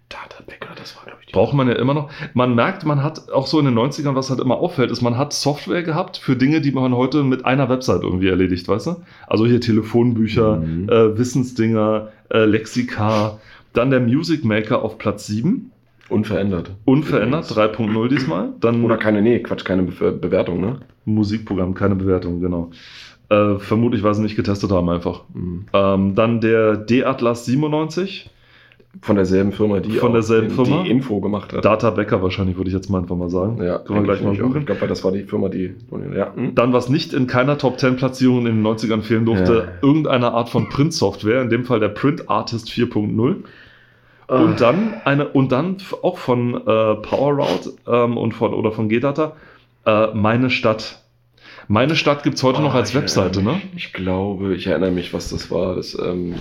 Databäcker, das war, glaube ich, die. Braucht man ja immer noch. Man merkt, man hat auch so in den 90ern, was halt immer auffällt, ist, man hat Software gehabt für Dinge, die man heute mit einer Website irgendwie erledigt, weißt du? Also hier Telefonbücher, Mhm. äh, Wissensdinger, äh, Lexika. Dann der Music Maker auf Platz 7. Unverändert. Unverändert, 3.0 diesmal. Dann Oder keine, nee, Quatsch, keine Be Bewertung, ne? Musikprogramm, keine Bewertung, genau. Äh, vermutlich, weil sie nicht getestet haben, einfach. Mhm. Ähm, dann der D-Atlas 97. Von derselben Firma, die Von auch derselben die, Firma? die Info gemacht hat. Data Becker wahrscheinlich, würde ich jetzt mal einfach mal sagen. ja, Können wir gleich mal googeln. Ich glaube, das war die Firma, die. Ja. hm? Dann, was nicht in keiner Top 10 Platzierung in den 90ern fehlen durfte, Ja. irgendeine Art von Print-Software, in dem Fall der Print Artist 4.0. Ah. Und dann eine, und dann auch von äh, PowerRoute ähm, und von oder von GData, äh, meine Stadt. Meine Stadt gibt es heute noch Oh, als Webseite, ne? mich. Ich glaube, ich erinnere mich, was das war. Das, ähm,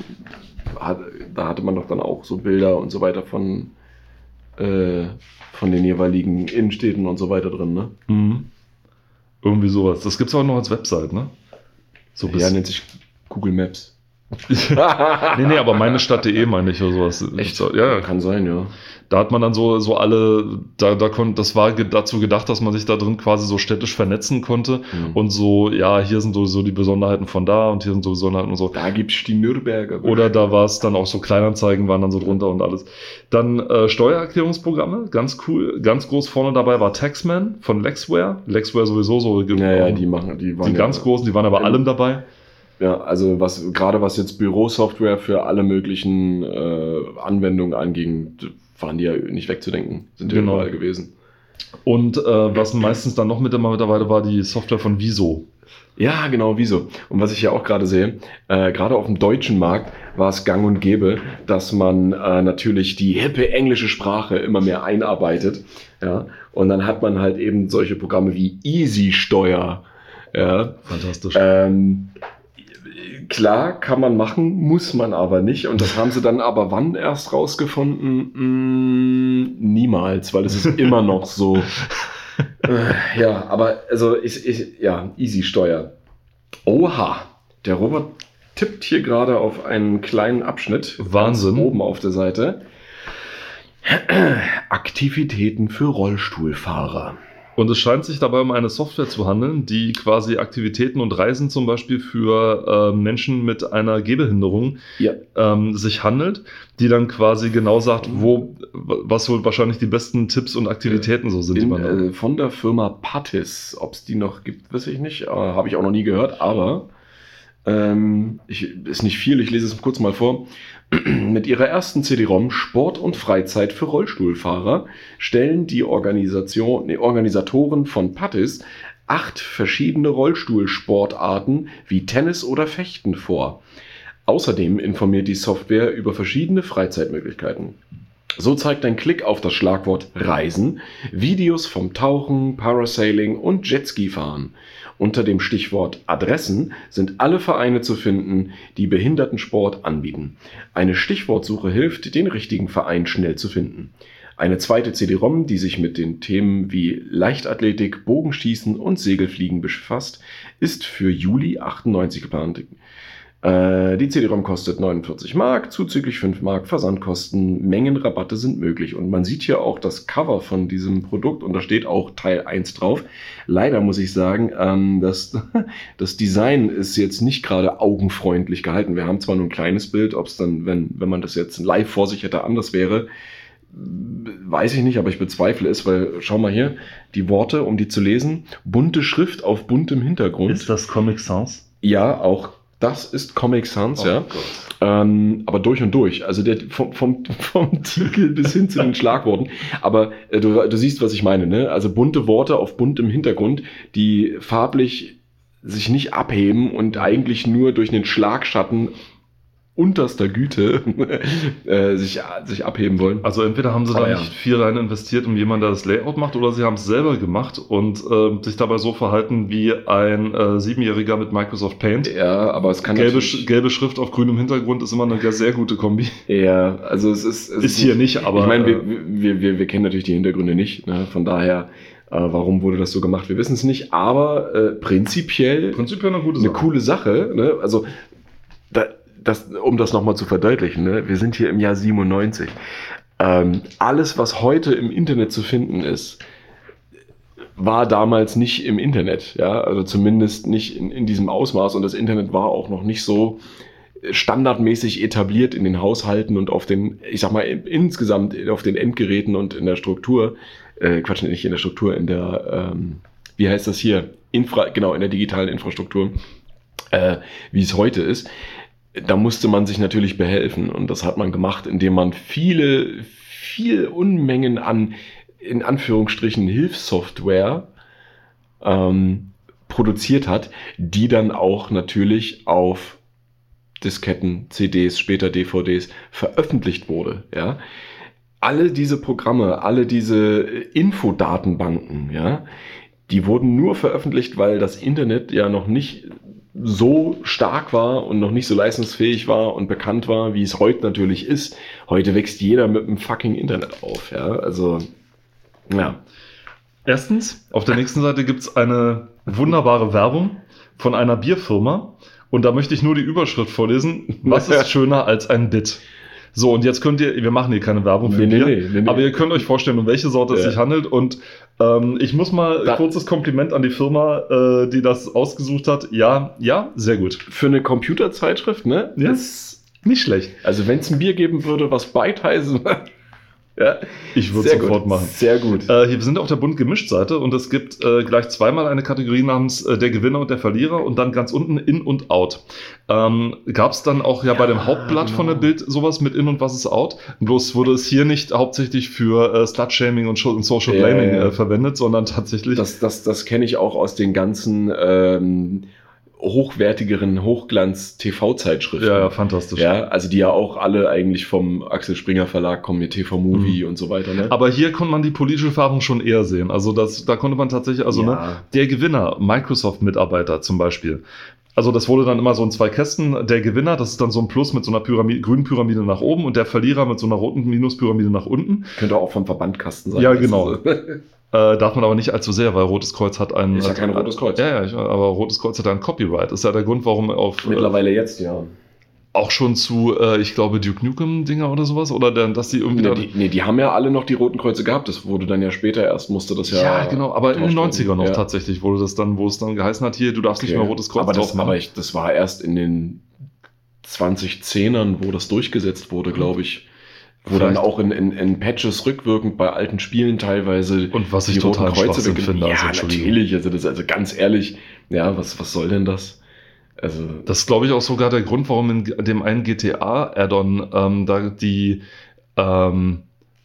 hat, da hatte man doch dann auch so Bilder und so weiter von, äh, von den jeweiligen Innenstädten und so weiter drin, ne? Mhm. Irgendwie sowas. Das gibt es auch noch als Website, ne? So Ja, nennt sich Google Maps. Nee, nee, aber meine Stadt.de meine ich oder sowas. Echt? Ja, ja. Kann sein, ja. Da hat man dann so, so alle, da, da kon, das war dazu gedacht, dass man sich da drin quasi so städtisch vernetzen konnte Mhm. und so, ja, hier sind sowieso die Besonderheiten von da und hier sind so Besonderheiten und so. da gibt's die Nürnberger. Oder da war es dann auch so Kleinanzeigen waren dann so drunter und alles. Dann äh, Steuererklärungsprogramme, ganz cool, ganz groß vorne dabei war Taxman von Lexware. Lexware sowieso so. Ja, ja, die machen, die waren die ja, ganz großen, die waren aber allem dabei. Ja, also was gerade was jetzt Bürosoftware für alle möglichen äh, Anwendungen anging, waren die ja nicht wegzudenken, sind ja Genau. überall gewesen. Und äh, was meistens dann noch mit immer mit dabei war, die Software von Viso. Ja, genau, wieso? Und was ich ja auch gerade sehe, äh, gerade auf dem deutschen Markt war es gang und gäbe, dass man äh, natürlich die hippe englische Sprache immer mehr einarbeitet. Ja, und dann hat man halt eben solche Programme wie Easy Steuer. Ja, Fantastisch. ähm, klar, kann man machen, muss man aber nicht. Und das haben sie dann aber wann erst rausgefunden? Mm, niemals, weil es ist immer noch so. Äh, ja, aber also ich, ich, ja, easy Steuer. Oha, der Robert tippt hier gerade auf einen kleinen Abschnitt. Wahnsinn. Oben auf der Seite. Aktivitäten für Rollstuhlfahrer. Und es scheint sich dabei um eine Software zu handeln, die quasi Aktivitäten und Reisen zum Beispiel für äh, Menschen mit einer Gehbehinderung Ja. ähm, sich handelt, die dann quasi genau sagt, wo, was wohl wahrscheinlich die besten Tipps und Aktivitäten so sind, die In, äh, von der Firma Pattis. Ob es die noch gibt, weiß ich nicht. Äh, Habe ich auch noch nie gehört, aber ähm, ich, ist nicht viel. Ich lese es kurz mal vor. Mit ihrer ersten CD-ROM Sport und Freizeit für Rollstuhlfahrer stellen die Organisation, nee, Organisatoren von Pattis acht verschiedene Rollstuhlsportarten wie Tennis oder Fechten vor. Außerdem informiert die Software über verschiedene Freizeitmöglichkeiten. So zeigt ein Klick auf das Schlagwort Reisen Videos vom Tauchen, Parasailing und Jetski-Fahren. Unter dem Stichwort Adressen sind alle Vereine zu finden, die Behindertensport anbieten. Eine Stichwortsuche hilft, den richtigen Verein schnell zu finden. Eine zweite CD-ROM, die sich mit den Themen wie Leichtathletik, Bogenschießen und Segelfliegen befasst, ist für Juli 98 geplant. Äh, die CD-ROM kostet 49 Mark, zuzüglich 5 Mark Versandkosten, Mengenrabatte sind möglich. Und man sieht hier auch das Cover von diesem Produkt und da steht auch Teil 1 drauf. Leider muss ich sagen, ähm, das, das Design ist jetzt nicht gerade augenfreundlich gehalten. Wir haben zwar nur ein kleines Bild, ob es dann, wenn, wenn man das jetzt live vor sich hätte, anders wäre, weiß ich nicht, aber ich bezweifle es, weil schau mal hier, die Worte, um die zu lesen, bunte Schrift auf buntem Hintergrund. Ist das Comic Sans? Ja, auch das ist Comic Sans, ja. Ähm, aber durch und durch. Also der, vom, vom, vom Titel bis hin zu den Schlagworten. Aber äh, du, du siehst, was ich meine, ne? Also bunte Worte auf buntem Hintergrund, die farblich sich nicht abheben und eigentlich nur durch einen Schlagschatten unterster Güte äh, sich, sich abheben wollen. Also entweder haben sie Aber da ja. nicht viel rein investiert, um jemanden, der das Layout macht, oder sie haben es selber gemacht und äh, sich dabei so verhalten wie ein äh, Siebenjähriger mit Microsoft Paint. Ja, aber es kann Gelbe, Sch- gelbe Schrift auf grünem Hintergrund ist immer eine sehr gute Kombi. Ja, also es ist. Es Ist hier nicht, aber, ich meine, wir, äh, wir, wir, wir kennen natürlich die Hintergründe nicht. Ne? Von daher, äh, warum wurde das so gemacht? Wir wissen es nicht, aber äh, prinzipiell Prinzipiell eine gute eine Sache. coole Sache. Ne? Also, da, das, um das nochmal zu verdeutlichen, ne? wir sind hier im Jahr 97. Ähm, alles, was heute im Internet zu finden ist, war damals nicht im Internet, ja, also zumindest nicht in, in diesem Ausmaß und das Internet war auch noch nicht so standardmäßig etabliert in den Haushalten und auf den, ich sag mal, in- insgesamt auf den Endgeräten und in der Struktur, äh, Quatsch, nicht in der Struktur, in der, ähm, wie heißt das hier? Infra, genau, in der digitalen Infrastruktur, äh, wie es heute ist. Da musste man sich natürlich behelfen und das hat man gemacht, indem man viele, viel Unmengen an, in Anführungsstrichen, Hilfssoftware ähm, produziert hat, die dann auch natürlich auf Disketten, CDs, später DVDs veröffentlicht wurde, ja. Alle diese Programme, alle diese äh, Infodatenbanken, ja, die wurden nur veröffentlicht, weil das Internet ja noch nicht so stark war und noch nicht so leistungsfähig war und bekannt war, wie es heute natürlich ist. Heute wächst jeder mit dem fucking Internet auf, ja. Also, ja. Erstens, auf der nächsten Seite gibt's eine wunderbare Werbung von einer Bierfirma. Und da möchte ich nur die Überschrift vorlesen. Was ist schöner als ein Bit? So, und jetzt könnt ihr, wir machen hier keine Werbung für Nee, Bier, nee, nee, nee. aber ihr könnt euch vorstellen, um welche Sorte es Ja. sich handelt. Und ähm, ich muss mal Da- ein kurzes Kompliment an die Firma, äh, die das ausgesucht hat. Ja, ja, sehr gut. Für eine Computerzeitschrift, ne? Ja. Das, Nicht schlecht. also wenn es ein Bier geben würde, was Beitheißen, ja, Ich würde sofort gut, machen. Sehr gut. Äh, hier wir sind auf der bunt gemischt Seite und es gibt äh, gleich zweimal eine Kategorie namens äh, der Gewinner und der Verlierer und dann ganz unten In und Out. Ähm, Gab es dann auch ja, bei dem Hauptblatt genau. von der Bild sowas mit In und was ist Out? Bloß wurde es hier nicht hauptsächlich für äh, Slut-Shaming und, und Social Ja, Blaming ja. Äh, verwendet, sondern tatsächlich Das, das, das kenne ich auch aus den ganzen ähm, hochwertigeren Hochglanz-TV-Zeitschriften. ja, ja, fantastisch. Ja, also die ja auch alle eigentlich vom Axel Springer Verlag kommen, mit TV Movie und so weiter. Ne? Mhm. Aber hier konnte man die politische Färbung schon eher sehen. Also das, da konnte man tatsächlich, also ne, Ja. der Gewinner, Microsoft-Mitarbeiter zum Beispiel. Also das wurde dann immer so in zwei Kästen. Der Gewinner, das ist dann so ein Plus mit so einer Pyramide, grünen Pyramide nach oben und der Verlierer mit so einer roten Minuspyramide nach unten. Könnte auch vom Verbandkasten sein. Ja, genau. so. Äh, darf man aber nicht allzu sehr, weil Rotes Kreuz hat ein... Ist ja kein Rotes Kreuz. Ja, ja, aber Rotes Kreuz hat ein Copyright. Ist ja der Grund, warum auf... Äh, Mittlerweile jetzt, ja. auch schon zu, äh, ich glaube, Duke Nukem-Dinger oder sowas? Oder denn, dass die irgendwie... Nee die, nee, die haben ja alle noch die roten Kreuze gehabt. Das wurde dann ja später erst, musste das ja. ja, genau, aber in den getauscht 90ern noch. Ja. tatsächlich wurde das dann, wo es dann geheißen hat, hier, du darfst nicht Okay. mehr Rotes Kreuz aber das, aber ich, das war erst in den 2010ern, wo das durchgesetzt wurde, glaube ich. Wo dann auch in, in, in Patches rückwirkend bei alten Spielen teilweise Und was ich die roten total Kreuze Schwachsinn wegge- finde, Ja, also natürlich. Also, das, also ganz ehrlich, ja, was, was soll denn das? Also, Das ist, glaube ich, auch sogar der Grund, warum in dem einen GTA-Add-on ähm, da die, ähm,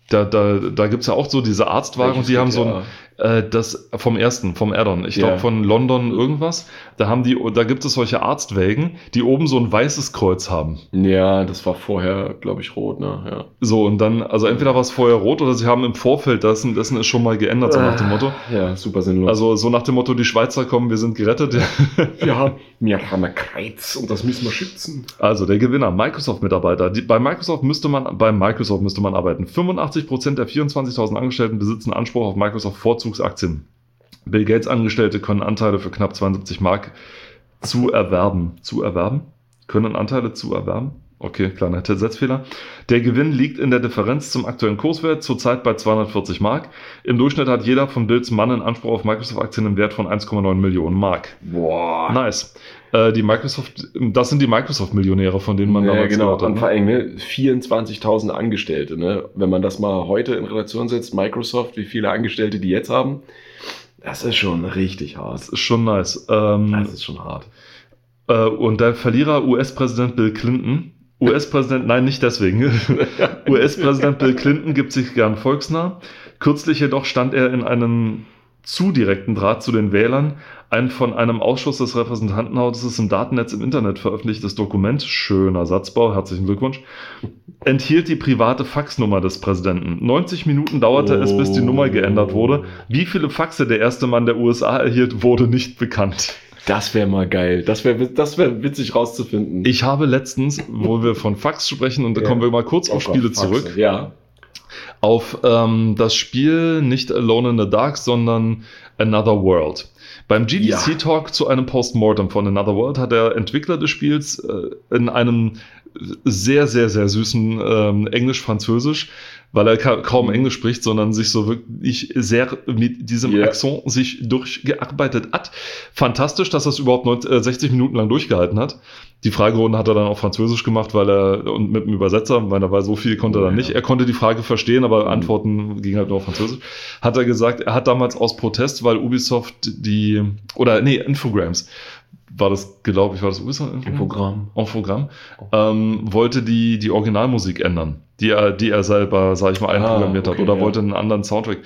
da, da, da gibt es ja auch so diese Arztwagen, die haben so GTA? ein, äh, das vom ersten, vom Add-on, ich Ja. glaube von London irgendwas, da haben die, da gibt es solche Arztwägen, die oben so ein weißes Kreuz haben. Ja, das war vorher, glaube ich, rot, ne? Ja. So, und dann, also entweder war es vorher rot oder sie haben im Vorfeld dessen, dessen ist schon mal geändert, so nach dem Motto. Ja, super sinnlos. Also so nach dem Motto, die Schweizer kommen, wir sind gerettet. wir haben, wir haben ein Kreuz und das müssen wir schützen. Also der Gewinner, Microsoft-Mitarbeiter. Bei Microsoft müsste man, bei Microsoft müsste man arbeiten. 85% der 24.000 Angestellten besitzen Anspruch auf Microsoft Vorzugsaktien. Bill Gates Angestellte können Anteile für knapp 72 Mark zu erwerben. Zu erwerben? Können Anteile zu erwerben? Okay, kleiner Setzfehler. Der Gewinn liegt in der Differenz zum aktuellen Kurswert, zurzeit bei 240 Mark. Im Durchschnitt hat jeder von Bills Mannen Anspruch auf Microsoft-Aktien im Wert von 1,9 Millionen Mark. Boah. Nice. Äh, die Microsoft, das sind die Microsoft-Millionäre, von denen man ja, damals genau. gehört hat, Und ne? vor allem ne, 24.000 Angestellte. Ne? Wenn man das mal heute in Relation setzt, Microsoft, wie viele Angestellte die jetzt haben, das ist schon richtig hart. Das ist schon nice. Ähm, Das ist schon hart. äh, und der Verlierer, US-Präsident Bill Clinton. US-Präsident, nein, nicht deswegen. US-Präsident Bill Clinton gibt sich gern volksnah. Kürzlich jedoch stand er in einem zu direkten Draht zu den Wählern ein von einem Ausschuss des Repräsentantenhauses im Datennetz im Internet veröffentlichtes Dokument, schöner Satzbau, herzlichen Glückwunsch, enthielt die private Faxnummer des Präsidenten. 90 Minuten dauerte es, bis die Nummer geändert wurde. Wie viele Faxe der erste Mann der USA erhielt, wurde nicht bekannt. Das wäre mal geil. Das wäre das wär witzig rauszufinden. Ich habe letztens, wo wir von Fax sprechen, und da Ja. kommen wir mal kurz auf Oh Gott, Spiele Faxe. zurück, Ja. Auf ähm, das Spiel nicht Alone in the Dark, sondern Another World. Beim GDC Ja. Talk zu einem Postmortem von Another World hat der Entwickler des Spiels äh, in einem sehr, sehr, sehr süßen ähm, Englisch-Französisch, weil er ka kaum Englisch spricht, sondern sich so wirklich sehr mit diesem Ja. Akzent sich durchgearbeitet hat. Fantastisch, dass er es überhaupt 90, äh, 60 Minuten lang durchgehalten hat. Die Fragerunde hat er dann auf Französisch gemacht, weil er und mit dem Übersetzer, weil er war so viel konnte er dann Ja. nicht. Er konnte die Frage verstehen, aber Antworten gingen halt nur auf Französisch. Hat er gesagt, er hat damals aus Protest, weil Ubisoft die oder nee, Infogrames war das, glaube ich, war das Ubisoft Infogramm. Infogramm, ähm, wollte die, die Originalmusik ändern, die er, die er selber, sag ich mal, einprogrammiert Ah, okay, hat oder ja. wollte einen anderen Soundtrack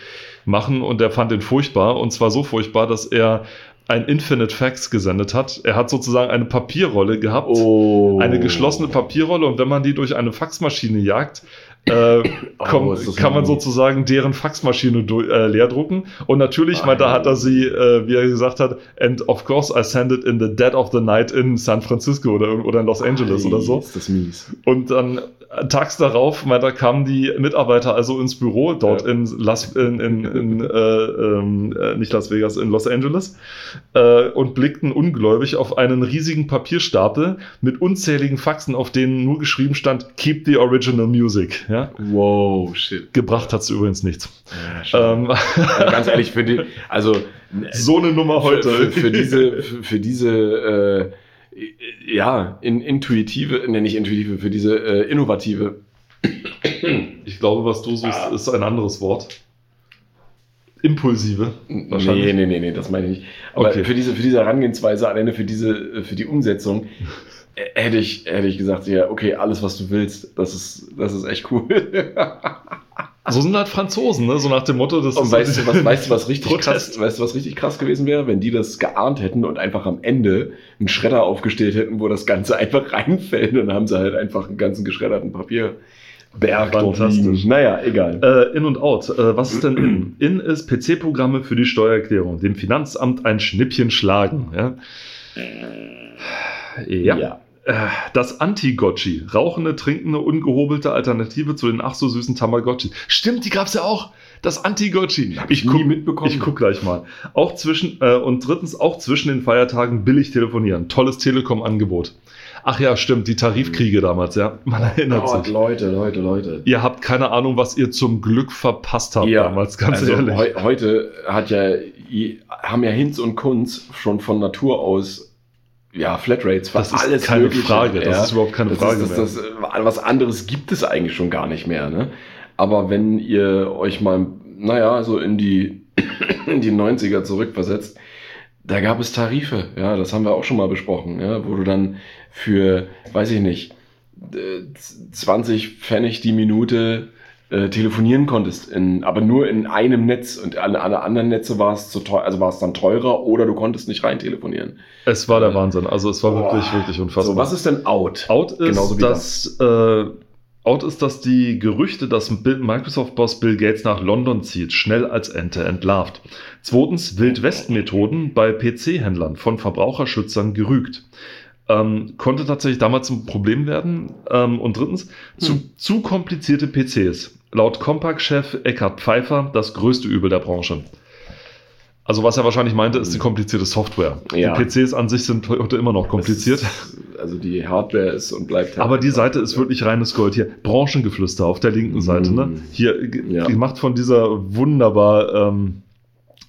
machen und er fand den furchtbar und zwar so furchtbar, dass er ein Infinite Fax gesendet hat. Er hat sozusagen eine Papierrolle gehabt, Oh. eine geschlossene Papierrolle und wenn man die durch eine Faxmaschine jagt, äh, komm, Oh, ist das kann man sozusagen deren Faxmaschine äh, leer drucken. Und natürlich, weil da hat er sie, äh, wie er gesagt hat, and of course I send it in the dead of the night in San Francisco oder, oder in Los Angeles oder so. Ist das mies. Und dann äh, tags darauf, weil da kamen die Mitarbeiter also ins Büro dort Ja. in Las, in, in, in äh, ähm, äh, nicht Las Vegas, in Los Angeles äh, und blickten ungläubig auf einen riesigen Papierstapel mit unzähligen Faxen, auf denen nur geschrieben stand, keep the original music. Ja? Wow, shit. Gebracht hat es übrigens nichts. Ja. Ähm, Also ganz ehrlich, für die, also so eine Nummer heute. Für, für, für diese, für, für diese, äh, ja, in, intuitive, ne, nicht intuitive, für diese äh, innovative. Ich glaube, was du suchst, ist ein anderes Wort. Impulsive. Wahrscheinlich. Nee, nee, nee, nee, das meine ich nicht. Aber Okay. für diese, für diese Herangehensweise, alleine für diese, für die Umsetzung, hätte ich, hätte ich gesagt, ja, okay, alles, was du willst, das ist, das ist echt cool. So sind halt Franzosen, ne? so nach dem Motto, das Und ist weißt du, was, weißt du, was richtig Protest. krass, weißt du, was richtig krass gewesen wäre, wenn die das geahnt hätten und einfach am Ende einen Schredder aufgestellt hätten, wo das Ganze einfach reinfällt, dann haben sie halt einfach einen ganzen geschredderten Papierberg dort Fantastisch. liegen. Naja, egal. Äh, in und out. Äh, was ist denn in? In ist PC-Programme für die Steuererklärung. Dem Finanzamt ein Schnippchen schlagen. Ja. Ja. Äh, Das Anti-Gotchi. Rauchende, trinkende, ungehobelte Alternative zu den ach so süßen Tamagotchi. Stimmt, die gab's ja auch. Das Anti-Gotchi. Hab ich nie mitbekommen. Ich guck gleich mal. Auch zwischen, äh, und drittens, auch zwischen den Feiertagen billig telefonieren. Tolles Telekom-Angebot. Ach ja, stimmt, die Tarifkriege damals, ja. Man erinnert Gott, sich. Leute, Leute, Leute. Ihr habt keine Ahnung, was ihr zum Glück verpasst habt damals, ganz also ehrlich. heu- heute hat ja, haben ja Hinz und Kunz schon von Natur aus ja, Flatrates Das ist alles keine Mögliche. Frage, das ja. ist überhaupt keine das Frage Ist, das, das, was anderes gibt es eigentlich schon gar nicht mehr. Ne? Aber wenn ihr euch mal, naja, so in die, in die 90er zurückversetzt, da gab es Tarife, ja, das haben wir auch schon mal besprochen, ja, wo du dann für, weiß ich nicht, äh, 20 Pfennig die Minute äh, telefonieren konntest, in, aber nur in einem Netz und an alle anderen Netze war es zu teuer, also war es dann teurer oder du konntest nicht rein telefonieren. Es war der Wahnsinn. Also es war wirklich, wirklich unfassbar. So, was ist denn out? Out ist, Genauso dass, äh, Out ist, dass die Gerüchte, dass Microsoft-Boss Bill Gates nach London zieht, schnell als Ente entlarvt. Zweitens, Wild-West-Methoden bei PC-Händlern von Verbraucherschützern gerügt. Ähm, konnte tatsächlich damals ein Problem werden. Ähm, und drittens, zu, Hm. zu komplizierte PCs. Laut Compaq-Chef Eckhard Pfeiffer das größte Übel der Branche. Also was er wahrscheinlich meinte, ist die komplizierte Software. Ja. Die PCs an sich sind heute immer noch kompliziert. Ist, also die Hardware ist und bleibt Aber die Seite ist wirklich reines Gold. Hier, Branchengeflüster auf der linken Seite. Ne? Mm. Hier, Ja. gemacht von dieser wunderbar ähm,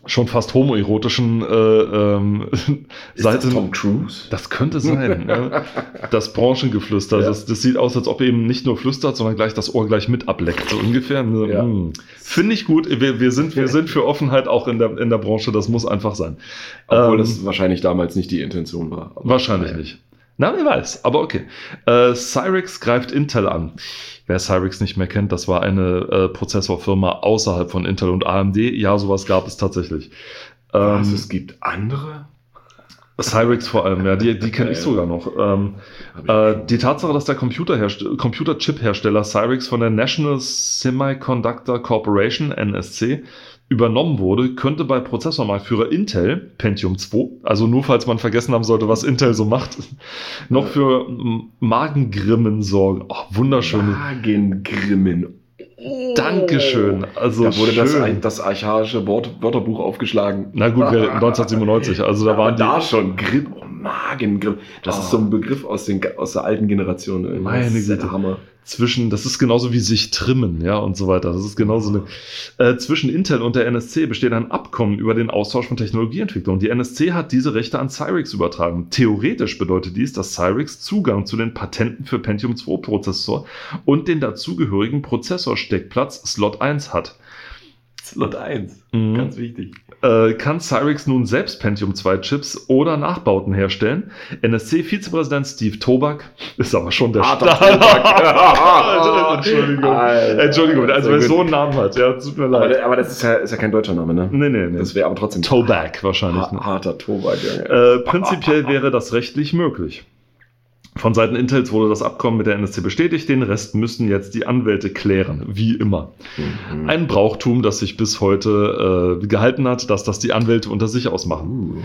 schon fast homoerotischen äh, ähm, ist Seite. das Tom Cruise? Das könnte sein. ja. Das Branchengeflüster. Ja. Das, das sieht aus, als ob er eben nicht nur flüstert, sondern gleich das Ohr gleich mit ableckt. So ungefähr. Ja. Mm. Finde ich gut. Wir, wir, sind, wir sind für Offenheit auch in der, in der Branche. Das muss einfach sein. Obwohl Ähm, das wahrscheinlich damals nicht die Intention war. Wahrscheinlich naja. nicht. Na, wer weiß, aber okay. Äh, Cyrix greift Intel an. Wer Cyrix nicht mehr kennt, das war eine äh, Prozessorfirma außerhalb von Intel und AMD. Ja, sowas gab es tatsächlich. Was, Ähm, es gibt andere? Cyrix vor allem, ja, die, die kenne ich sogar noch. Ähm, äh, die Tatsache, dass der Computerchip-Hersteller Cyrix von der National Semiconductor Corporation, NSC, übernommen wurde, könnte bei Prozessormarktführer Intel, Pentium 2, also nur falls man vergessen haben sollte, was Intel so macht, noch für mm, Magengrimmen sorgen. Oh, wunderschöne. Magengrimmen. Dankeschön. Also Da wurde das, das archaische Wort, Wörterbuch aufgeschlagen. Na gut, wir- 1997, also da waren die. da schon Grimm, oh, Magengrimm. Das ist so ein Begriff aus, den, aus der alten Generation. irgendwie. Meine das ist der Güte. Hammer. zwischen, das ist genauso wie sich trimmen, ja, und so weiter. Das ist genauso eine, äh, zwischen Intel und der NSC besteht ein Abkommen über den Austausch von Technologieentwicklung. Die NSC hat diese Rechte an Cyrix übertragen. Theoretisch bedeutet dies, dass Cyrix Zugang zu den Patenten für Pentium 2 Prozessor und den dazugehörigen Prozessorsteckplatz Slot 1 hat. Slot 1. Mhm. Ganz wichtig. Äh, kann Cyrix nun selbst Pentium 2 Chips oder Nachbauten herstellen? NSC-Vizepräsident Steve Tobak ist aber schon der Start. Entschuldigung. Alter. Entschuldigung, also wer so einen Namen hat, ja, tut mir Aber, leid. der- aber das ist ja, ist ja kein deutscher Name, ne? Nee, nee, nee. Das wäre aber trotzdem Tobak wahrscheinlich. ha Ne? harter Tobak, Junge. Äh, prinzipiell wäre das rechtlich möglich. Von Seiten Intels wurde das Abkommen mit der NSC bestätigt, den Rest müssen jetzt die Anwälte klären, wie immer. Mhm. Ein Brauchtum, das sich bis heute äh, gehalten hat, dass das die Anwälte unter sich ausmachen. Uh.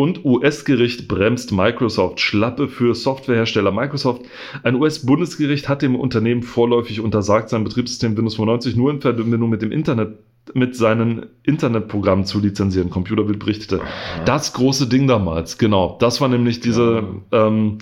Und US-Gericht bremst Microsoft. Schlappe für Softwarehersteller Microsoft. Ein US-Bundesgericht hat dem Unternehmen vorläufig untersagt, sein Betriebssystem Windows 95 nur in Verbindung mit dem Internet mit seinen Internetprogrammen zu lizenzieren. Computerbild berichtete. Das große Ding damals, genau. Das war nämlich diese ähm,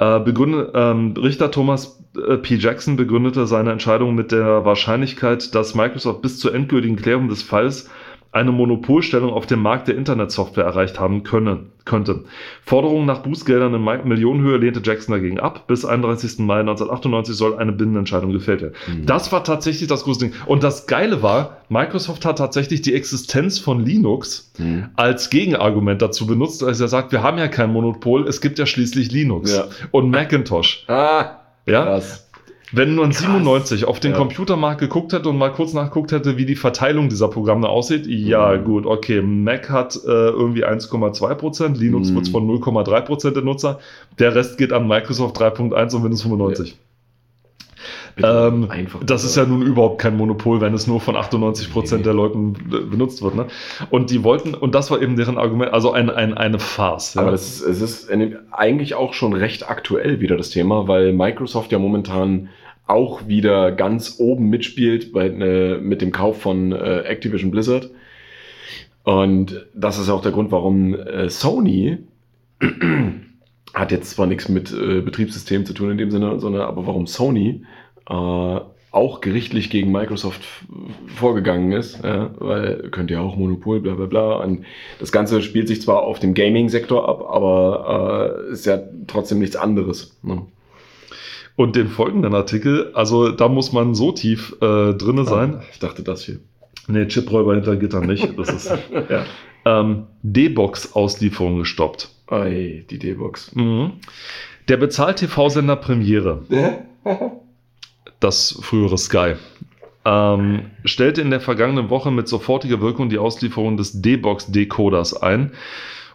äh, begründet, ähm, Richter Thomas äh, P. Jackson begründete seine Entscheidung mit der Wahrscheinlichkeit, dass Microsoft bis zur endgültigen Klärung des Falls eine Monopolstellung auf dem Markt der Internetsoftware erreicht haben könne, könnte. Forderungen nach Bußgeldern in Mi- Millionenhöhe lehnte Jackson dagegen ab. Bis 31. Mai 1998 soll eine Binnenentscheidung gefällt werden. Mhm. Das war tatsächlich das große Ding. Und das Geile war, Microsoft hat tatsächlich die Existenz von Linux Mhm. als Gegenargument dazu benutzt, als er sagt, wir haben ja kein Monopol, es gibt ja schließlich Linux Ja. und Macintosh. Ah, Ja? krass. Wenn man 97 auf den Ja. Computermarkt geguckt hätte und mal kurz nachguckt hätte, wie die Verteilung dieser Programme aussieht, ja Mhm. gut, okay, Mac hat äh, irgendwie 1,2%, Linux Mhm. wird von 0,3% der Nutzer, der Rest geht an Microsoft 3.1 und Windows 95. Bitte Ähm. Das ist ja nun überhaupt kein Monopol, wenn es nur von 98 Prozent Nee. der Leuten benutzt wird. Ne? Und die wollten, und das war eben deren Argument, also ein, ein, eine Farce. Ja. Aber das ist, es ist eigentlich auch schon recht aktuell wieder das Thema, weil Microsoft ja momentan auch wieder ganz oben mitspielt bei, äh, mit dem Kauf von äh, Activision Blizzard. Und das ist auch der Grund, warum äh, Sony hat jetzt zwar nichts mit äh, Betriebssystem zu tun in dem Sinne, sondern aber warum Sony äh, auch gerichtlich gegen Microsoft vorgegangen ist, ja, weil könnte ja auch Monopol, bla bla bla. Und das Ganze spielt sich zwar auf dem Gaming-Sektor ab, aber äh, ist ja trotzdem nichts anderes. Ne? Und den folgenden Artikel, also da muss man so tief äh, drinne sein. Ah, Ich dachte das hier. Nee, Chipräuber hinter Gittern nicht. Das ist Ja. ähm, D-Box-Auslieferung gestoppt. Ei, die D-Box. Mhm. Der Bezahl-TV-Sender Premiere, das frühere Sky, ähm, stellte in der vergangenen Woche mit sofortiger Wirkung die Auslieferung des D-Box-Decoders ein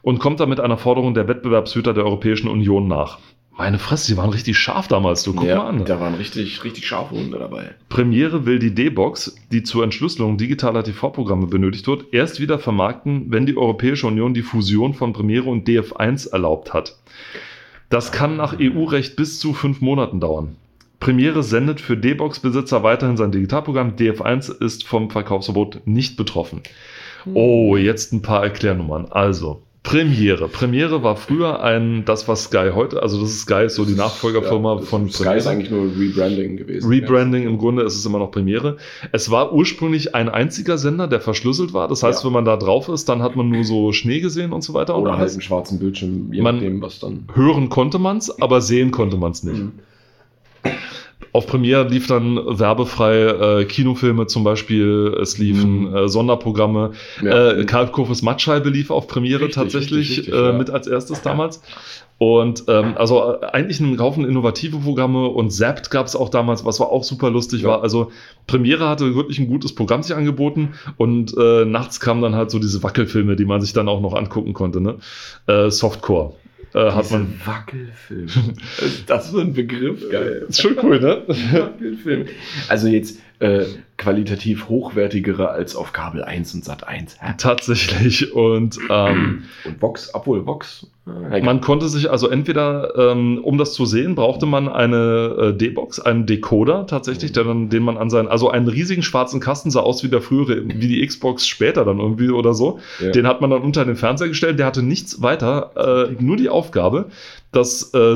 und kommt damit einer Forderung der Wettbewerbshüter der Europäischen Union nach. Meine Fresse, die waren richtig scharf damals, du guck ja, mal an. Da waren richtig, richtig scharfe Hunde dabei. Premiere will die D-Box, die zur Entschlüsselung digitaler TV-Programme benötigt wird, erst wieder vermarkten, wenn die Europäische Union die Fusion von Premiere und DF1 erlaubt hat. Das kann nach EU-Recht bis zu fünf Monaten dauern. Premiere sendet für D-Box-Besitzer weiterhin sein Digitalprogramm. DF1 ist vom Verkaufsverbot nicht betroffen. Oh, jetzt ein paar Erklärnummern. Also, Premiere. Premiere war früher ein, das was Sky heute, also das ist Sky, ist so die Nachfolgerfirma Ja, von Sky ist eigentlich nur Rebranding gewesen. Rebranding im Grunde ist es immer noch Premiere. Es war ursprünglich ein einziger Sender, der verschlüsselt war. Das heißt, Ja. wenn man da drauf ist, dann hat man nur so Schnee gesehen und so weiter. Ja. Oder halt einen schwarzen Bildschirm, je nachdem, was dann. Hören konnte man es, aber sehen konnte man es nicht. Mhm. Auf Premiere lief dann werbefrei äh, Kinofilme zum Beispiel, es liefen Mhm. äh, Sonderprogramme. Ja. Äh, Karl Kurfes Mattscheibe lief auf Premiere Richtig, tatsächlich richtig, richtig, äh, ja. mit als erstes damals. Und ähm, also äh, eigentlich ein Haufen innovative Programme und Zapped gab es auch damals, was war auch super lustig Ja. war. Also Premiere hatte wirklich ein gutes Programm sich angeboten und äh, nachts kamen dann halt so diese Wackelfilme, die man sich dann auch noch angucken konnte. Ne? Äh, Softcore äh, hat Diese man. Wackelfilm. Ist das so ein Begriff? Geil. Ist schon cool, ne? Wackelfilm. Also jetzt äh, qualitativ hochwertigere als auf Kabel 1 und Sat 1. Tatsächlich. Und ähm, Und Vox, obwohl Vox. äh, Man konnte sich also entweder, ähm, um das zu sehen, brauchte man eine äh, D-Box, einen Decoder tatsächlich, der dann, den man an seinen, also einen riesigen schwarzen Kasten sah aus wie der frühere, wie die Xbox später dann irgendwie oder so. Ja. Den hat man dann unter den Fernseher gestellt, der hatte nichts weiter, äh, nur die Aufgabe, das äh,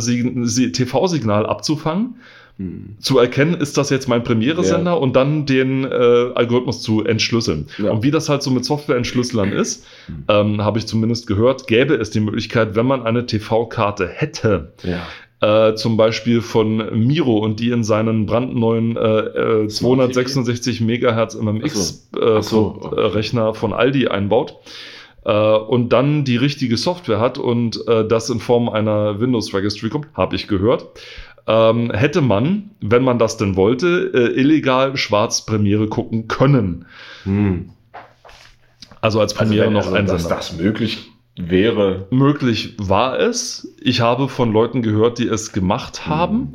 TV-Signal abzufangen, Hm. zu erkennen, ist das jetzt mein Premiere-Sender und dann den äh, Algorithmus zu entschlüsseln. Ja. Und wie das halt so mit Software-Entschlüsselern ist, Mhm. ähm, habe ich zumindest gehört, gäbe es die Möglichkeit, wenn man eine TV-Karte hätte, Ja. äh, zum Beispiel von Miro und die in seinen brandneuen äh, äh, 266 Megahertz MMX-Rechner so. Ach so. äh, von Aldi einbaut. äh, Und dann die richtige Software hat und äh, das in Form einer Windows Registry kommt, habe ich gehört, ähm, hätte man, wenn man das denn wollte, äh, illegal schwarz Premiere gucken können. Hm. Also als Premiere wenn- noch also, ein dass das möglich wäre. Möglich war es. Ich habe von Leuten gehört, die es gemacht haben.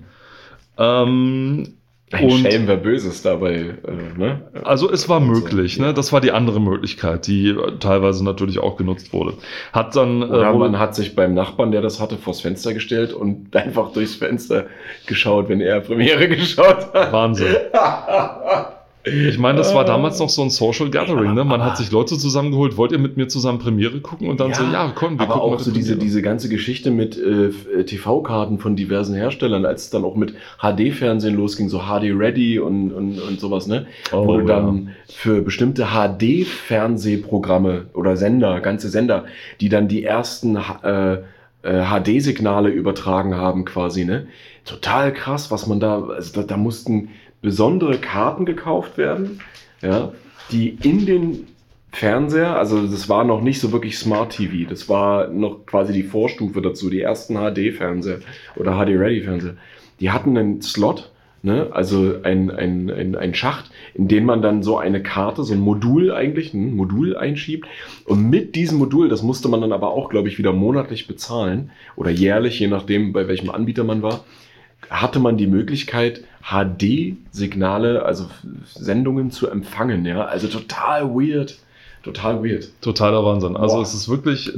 Ähm, Ein Und- Schelm, wer Böses dabei. Äh, ne? also es war möglich. ja. Ne? Das war die andere Möglichkeit, die äh, teilweise natürlich auch genutzt wurde. Hat dann äh, Oder wohl- man hat sich beim Nachbarn, der das hatte, vors Fenster gestellt und einfach durchs Fenster geschaut, wenn er Premiere geschaut hat. Wahnsinn. Ich meine, das war damals noch so ein Social Gathering. Ne? Man hat sich Leute zusammengeholt. Wollt ihr mit mir zusammen Premiere gucken? Und dann Ja, so, ja, komm, wir Aber gucken auch mal so die diese, diese ganze Geschichte mit äh, äh, TV-Karten von diversen Herstellern, als es dann auch mit HD-Fernsehen losging, so HD Ready und, und, und sowas, ne? Oh, Wo du ja. dann für bestimmte HD-Fernsehprogramme oder Sender, ganze Sender, die dann die ersten äh, äh, HD-Signale übertragen haben, quasi, ne? Total krass, was man da, also da, da mussten besondere Karten gekauft werden, ja, die in den Fernseher, also das war noch nicht so wirklich Smart TV, das war noch quasi die Vorstufe dazu, die ersten HD-Fernseher oder HD-Ready-Fernseher. Die hatten einen Slot, ne, also ein, ein, ein, ein Schacht, in den man dann so eine Karte, so ein Modul eigentlich, ein Modul einschiebt. Und mit diesem Modul, das musste man dann aber auch, glaube ich, wieder monatlich bezahlen oder jährlich, je nachdem, bei welchem Anbieter man war, hatte man die Möglichkeit, HD-Signale, also Sendungen zu empfangen, ja. Also total weird. Total weird. Totaler Wahnsinn. Also Boah. es ist wirklich,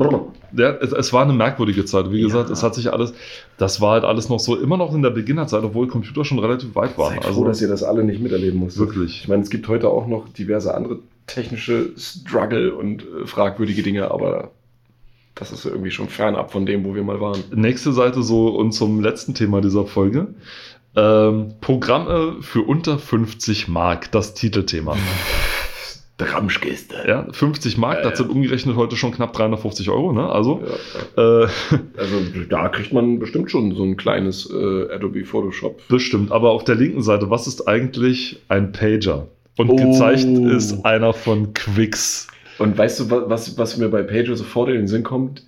ja, es, es war eine merkwürdige Zeit. Wie gesagt, Ja. es hat sich alles, das war halt alles noch so, immer noch in der Beginnerzeit, obwohl Computer schon relativ weit waren. Seid Also froh, dass ihr das alle nicht miterleben musstet. wirklich. Ich meine, es gibt heute auch noch diverse andere technische Struggle und äh, fragwürdige Dinge, aber das ist irgendwie schon fernab von dem, wo wir mal waren. Nächste Seite so und zum letzten Thema dieser Folge. Ähm, Programme für unter 50 Mark, das Titelthema. Ramschkiste. Ja, 50 Mark, Ja, das ja. sind umgerechnet heute schon knapp 350 Euro, ne? Also, Ja, äh, Also da kriegt man bestimmt schon so ein kleines äh, Adobe Photoshop. bestimmt. Aber auf der linken Seite, was ist eigentlich ein Pager? Und Oh. gezeichnet ist einer von Quicks. Und weißt du, wa- was, was mir bei Pager sofort in den Sinn kommt?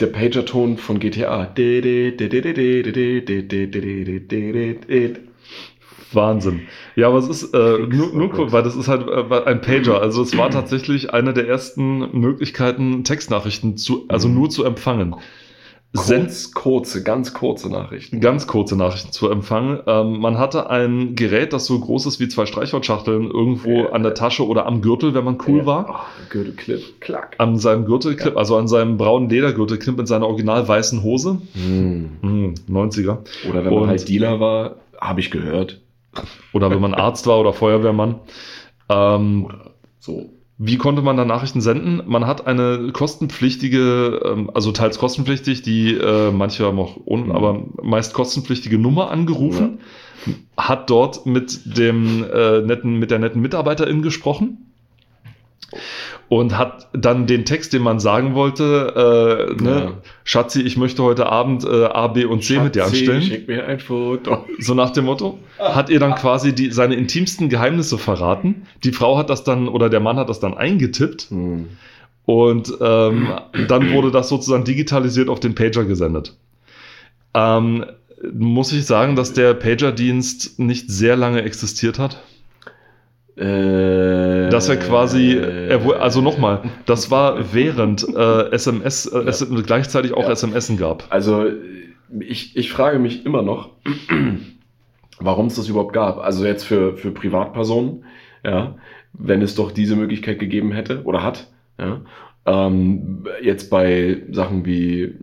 Der Pager-Ton von GTA. Wahnsinn. Ja, aber es ist äh, nur, nur kurz, weil das ist halt äh, ein Pager. Also es war tatsächlich eine der ersten Möglichkeiten, Textnachrichten zu, also Mhm. nur zu empfangen. Kurz, kurze, ganz kurze Nachrichten. ganz kurze Nachrichten zu empfangen. Ähm, man hatte ein Gerät, das so groß ist wie zwei Streichholzschachteln, irgendwo Ja. an der Tasche oder am Gürtel, wenn man cool Ja. war. Oh, Gürtelclip, klack. An seinem Gürtelclip, also an seinem braunen Ledergürtelclip in seiner original weißen Hose. Hm. Hm, 90er. Oder wenn man Und- halt Dealer war, habe ich gehört. Oder wenn man Arzt war oder Feuerwehrmann. Ähm, Oder so. Wie konnte man da Nachrichten senden? Man hat eine kostenpflichtige, ähm, also teils kostenpflichtig, die äh, manche haben auch ohne, Mhm. aber meist kostenpflichtige Nummer angerufen, hat dort mit dem äh, netten, mit der netten Mitarbeiterin gesprochen und hat dann den Text, den man sagen wollte, äh, ne, Ja. Schatzi, ich möchte heute Abend äh, A, B und C mit dir Schatzi, anstellen. Schick mir ein Foto. So nach dem Motto. Hat ihr dann quasi die, seine intimsten Geheimnisse verraten. Die Frau hat das dann oder der Mann hat das dann eingetippt Hm. Und ähm, dann wurde das sozusagen digitalisiert auf den Pager gesendet. Ähm, muss ich sagen, dass der Pager-Dienst nicht sehr lange existiert hat? Äh, Dass er quasi, er, also nochmal, das war während äh, SMS, äh, es gleichzeitig auch Ja. SMSen gab. Also ich, ich frage mich immer noch, warum es das überhaupt gab. Also jetzt für, für Privatpersonen, ja, wenn es doch diese Möglichkeit gegeben hätte oder hat. Ja. Ähm, jetzt bei Sachen wie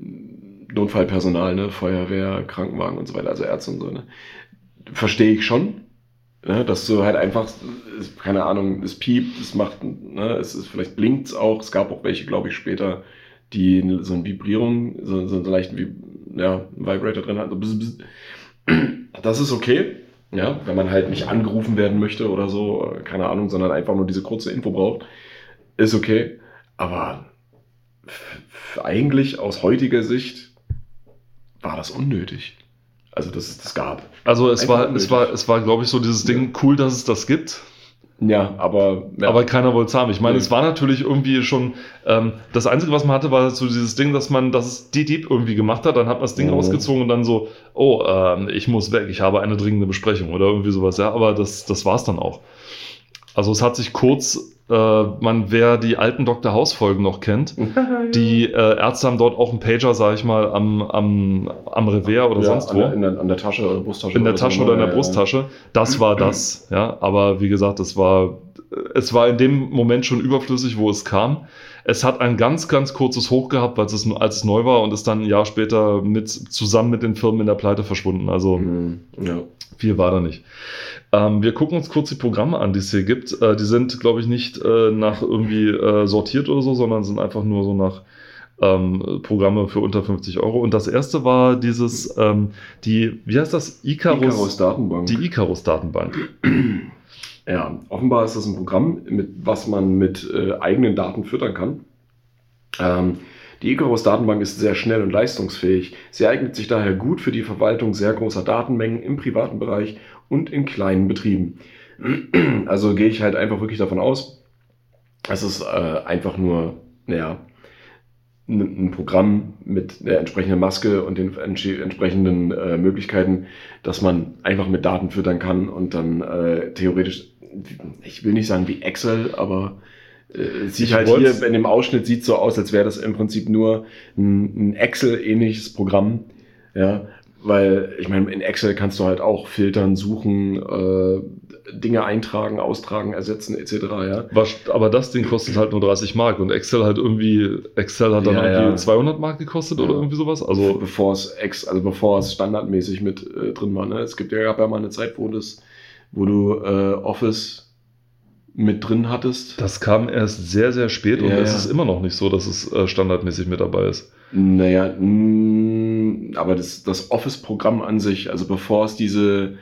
Notfallpersonal, ne, Feuerwehr, Krankenwagen und so weiter, also Ärzte und so, ne, verstehe ich schon. Ne, dass du halt einfach, es- keine Ahnung, es piept, es macht, ne, es ist, vielleicht blinkt auch. Es gab auch welche, glaube ich, später, die so eine Vibrierung, so, so einen leichten Vib ja, Vibrator drin hat. So. Das ist okay, ja, wenn man halt nicht angerufen werden möchte oder so, keine Ahnung, sondern einfach nur diese kurze Info braucht, ist okay. Aber eigentlich aus heutiger Sicht war das unnötig. Also, dass es das gab. Also es Einfach war, unnötig. es war, es war, glaube ich, so dieses Ding, cool, dass es das gibt, Ja, aber. Ja. aber keiner wollte es haben. Ich meine, Nee. es war natürlich irgendwie schon, ähm, das Einzige, was man hatte, war so dieses Ding, dass man, dass es die Dieb irgendwie gemacht hat, dann hat man das Ding Mhm. ausgezogen und dann so, oh, ähm, ich muss weg, ich habe eine dringende Besprechung oder irgendwie sowas, ja, aber das, das war es dann auch. Also es hat sich kurz, man, wer die alten Dr. House-Folgen noch kennt, die äh, Ärzte haben dort auch einen Pager, sag ich mal, am, am, am Revers oder ja, sonst an wo. der, in der, an der Tasche oder Brusttasche. in der oder Tasche so, oder in ne? der Ja, Brusttasche. Das war das, ja. Aber wie gesagt, es war, es war in dem Moment schon überflüssig, wo es kam. Es hat ein ganz, ganz kurzes Hoch gehabt, weil es, als es neu war und ist dann ein Jahr später mit, zusammen mit den Firmen in der Pleite verschwunden. Also Mhm. Ja. viel war da nicht. Ähm, wir gucken uns kurz die Programme an, die es hier gibt. Äh, die sind, glaube ich, nicht äh, nach irgendwie äh, sortiert oder so, sondern sind einfach nur so nach ähm, Programme für unter 50 Euro. Und das erste war dieses, ähm, die, wie heißt das? Icarus, Icarus Datenbank. die Icarus-Datenbank. Ja, offenbar ist das ein Programm, mit, was man mit äh, eigenen Daten füttern kann. Ähm, die Icarus Datenbank ist sehr schnell und leistungsfähig. Sie eignet sich daher gut für die Verwaltung sehr großer Datenmengen im privaten Bereich und in kleinen Betrieben. Also gehe ich halt einfach wirklich davon aus, es ist äh, einfach nur, naja, ein, Programm mit der entsprechenden Maske und den entsprechenden äh, Möglichkeiten, dass man einfach mit Daten füttern kann und dann äh, theoretisch, ich will nicht sagen wie Excel, aber äh, sieht Ich halt hier in dem Ausschnitt sieht so aus, als wäre das im Prinzip nur ein, ein Excel-ähnliches Programm. Ja, weil ich meine, in Excel kannst du halt auch filtern, suchen, äh, Dinge eintragen, austragen, ersetzen etc. Ja. Was, aber das Ding kostet halt nur 30 Mark und Excel halt irgendwie, Excel hat dann Ja, irgendwie ja. 200 Mark gekostet oder Ja. irgendwie sowas. Also Also bevor es ex, also bevor es standardmäßig mit äh, drin war. Ne? Es gibt ja, gab ja mal eine Zeit, wo das, wo du äh, Office mit drin hattest. das kam erst sehr, sehr spät und Ja, es ja. ist immer noch nicht so, dass es äh, standardmäßig mit dabei ist. Naja, mh, aber das, das Office-Programm an sich, also bevor es diese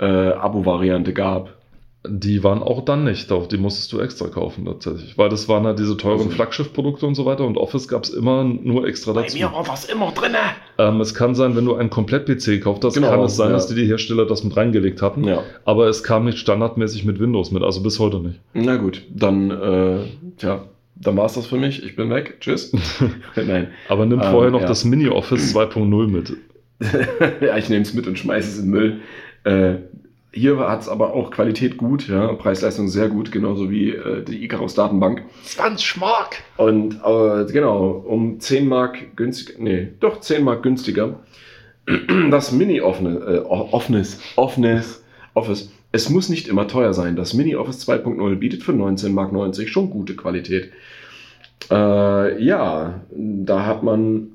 äh, Abo-Variante gab. Die waren auch dann nicht, doch, die musstest du extra kaufen tatsächlich. Weil das waren halt diese teuren Also- Flaggschiff-Produkte und so weiter und Office gab es immer nur extra dazu. war was immer drin. Ähm, es kann sein, wenn du einen Komplett-PC gekauft hast, Genau, kann es sein, ja. dass die, die Hersteller das mit reingelegt hatten. Ja, Aber es kam nicht standardmäßig mit Windows mit, also bis heute nicht. na gut, dann, äh, tja, dann war es das für mich. Ich bin weg. Tschüss. Nein. Aber nimm Ähm, vorher noch ja. das Mini-Office 2.0 mit. ja, ich nehme es mit und schmeiße es in den Müll. Äh, hier hat es aber auch Qualität gut, ja, Preis-Leistung sehr gut, genauso wie äh, die Icarus Datenbank. 20 Mark! Und äh, genau, um 10 Mark günstiger, nee, doch 10 Mark günstiger. Das Mini-Offene, äh, offenes, offenes Office. Es muss nicht immer teuer sein. Das Mini-Office 2.0 bietet für 19,90 Mark schon gute Qualität. Äh, ja, da hat man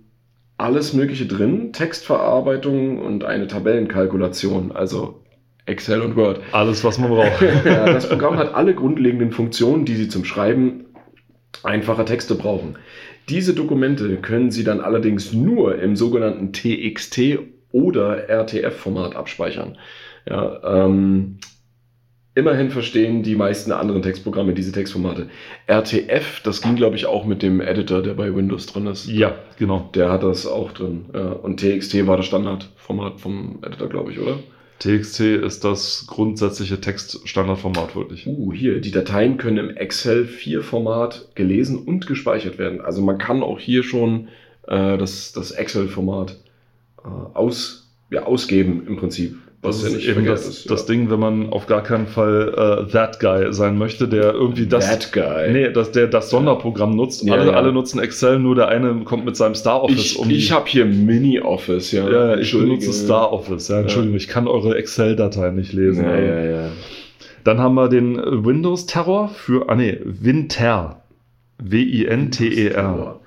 alles Mögliche drin. Textverarbeitung und eine Tabellenkalkulation, also Excel und Word. Alles, was man braucht. ja, das Programm hat alle grundlegenden Funktionen, die Sie zum Schreiben einfacher Texte brauchen. Diese Dokumente können Sie dann allerdings nur im sogenannten TXT oder RTF-Format abspeichern. Ja, ähm, immerhin verstehen die meisten anderen Textprogramme diese Textformate. RTF, das ging glaube ich auch mit dem Editor, der bei Windows drin ist. ja, genau. Der hat das auch drin. Ja. Und TXT war das Standardformat vom Editor, glaube ich, oder? TXT ist das grundsätzliche Textstandardformat wirklich. Uh, hier, die Dateien können im Excel 4-Format gelesen und gespeichert werden. Also man kann auch hier schon äh, das, das Excel-Format äh, aus, ja, ausgeben im Prinzip. Das ja nicht eben das, ist, das ja. Ding, wenn man auf gar keinen Fall äh, That Guy sein möchte, der irgendwie das. That guy. Nee, dass der das Sonderprogramm nutzt. Ja, alle, ja. alle nutzen Excel, nur der eine kommt mit seinem Star Office ich um. ich habe hier Mini-Office, ja. ja, ich benutze Star Office. Ja, Entschuldigung, ich kann eure Excel-Dateien nicht lesen. Ja, ja, ja. Dann haben wir den Windows-Terror für, ah nee, Winter. W-I-N-T-E-R.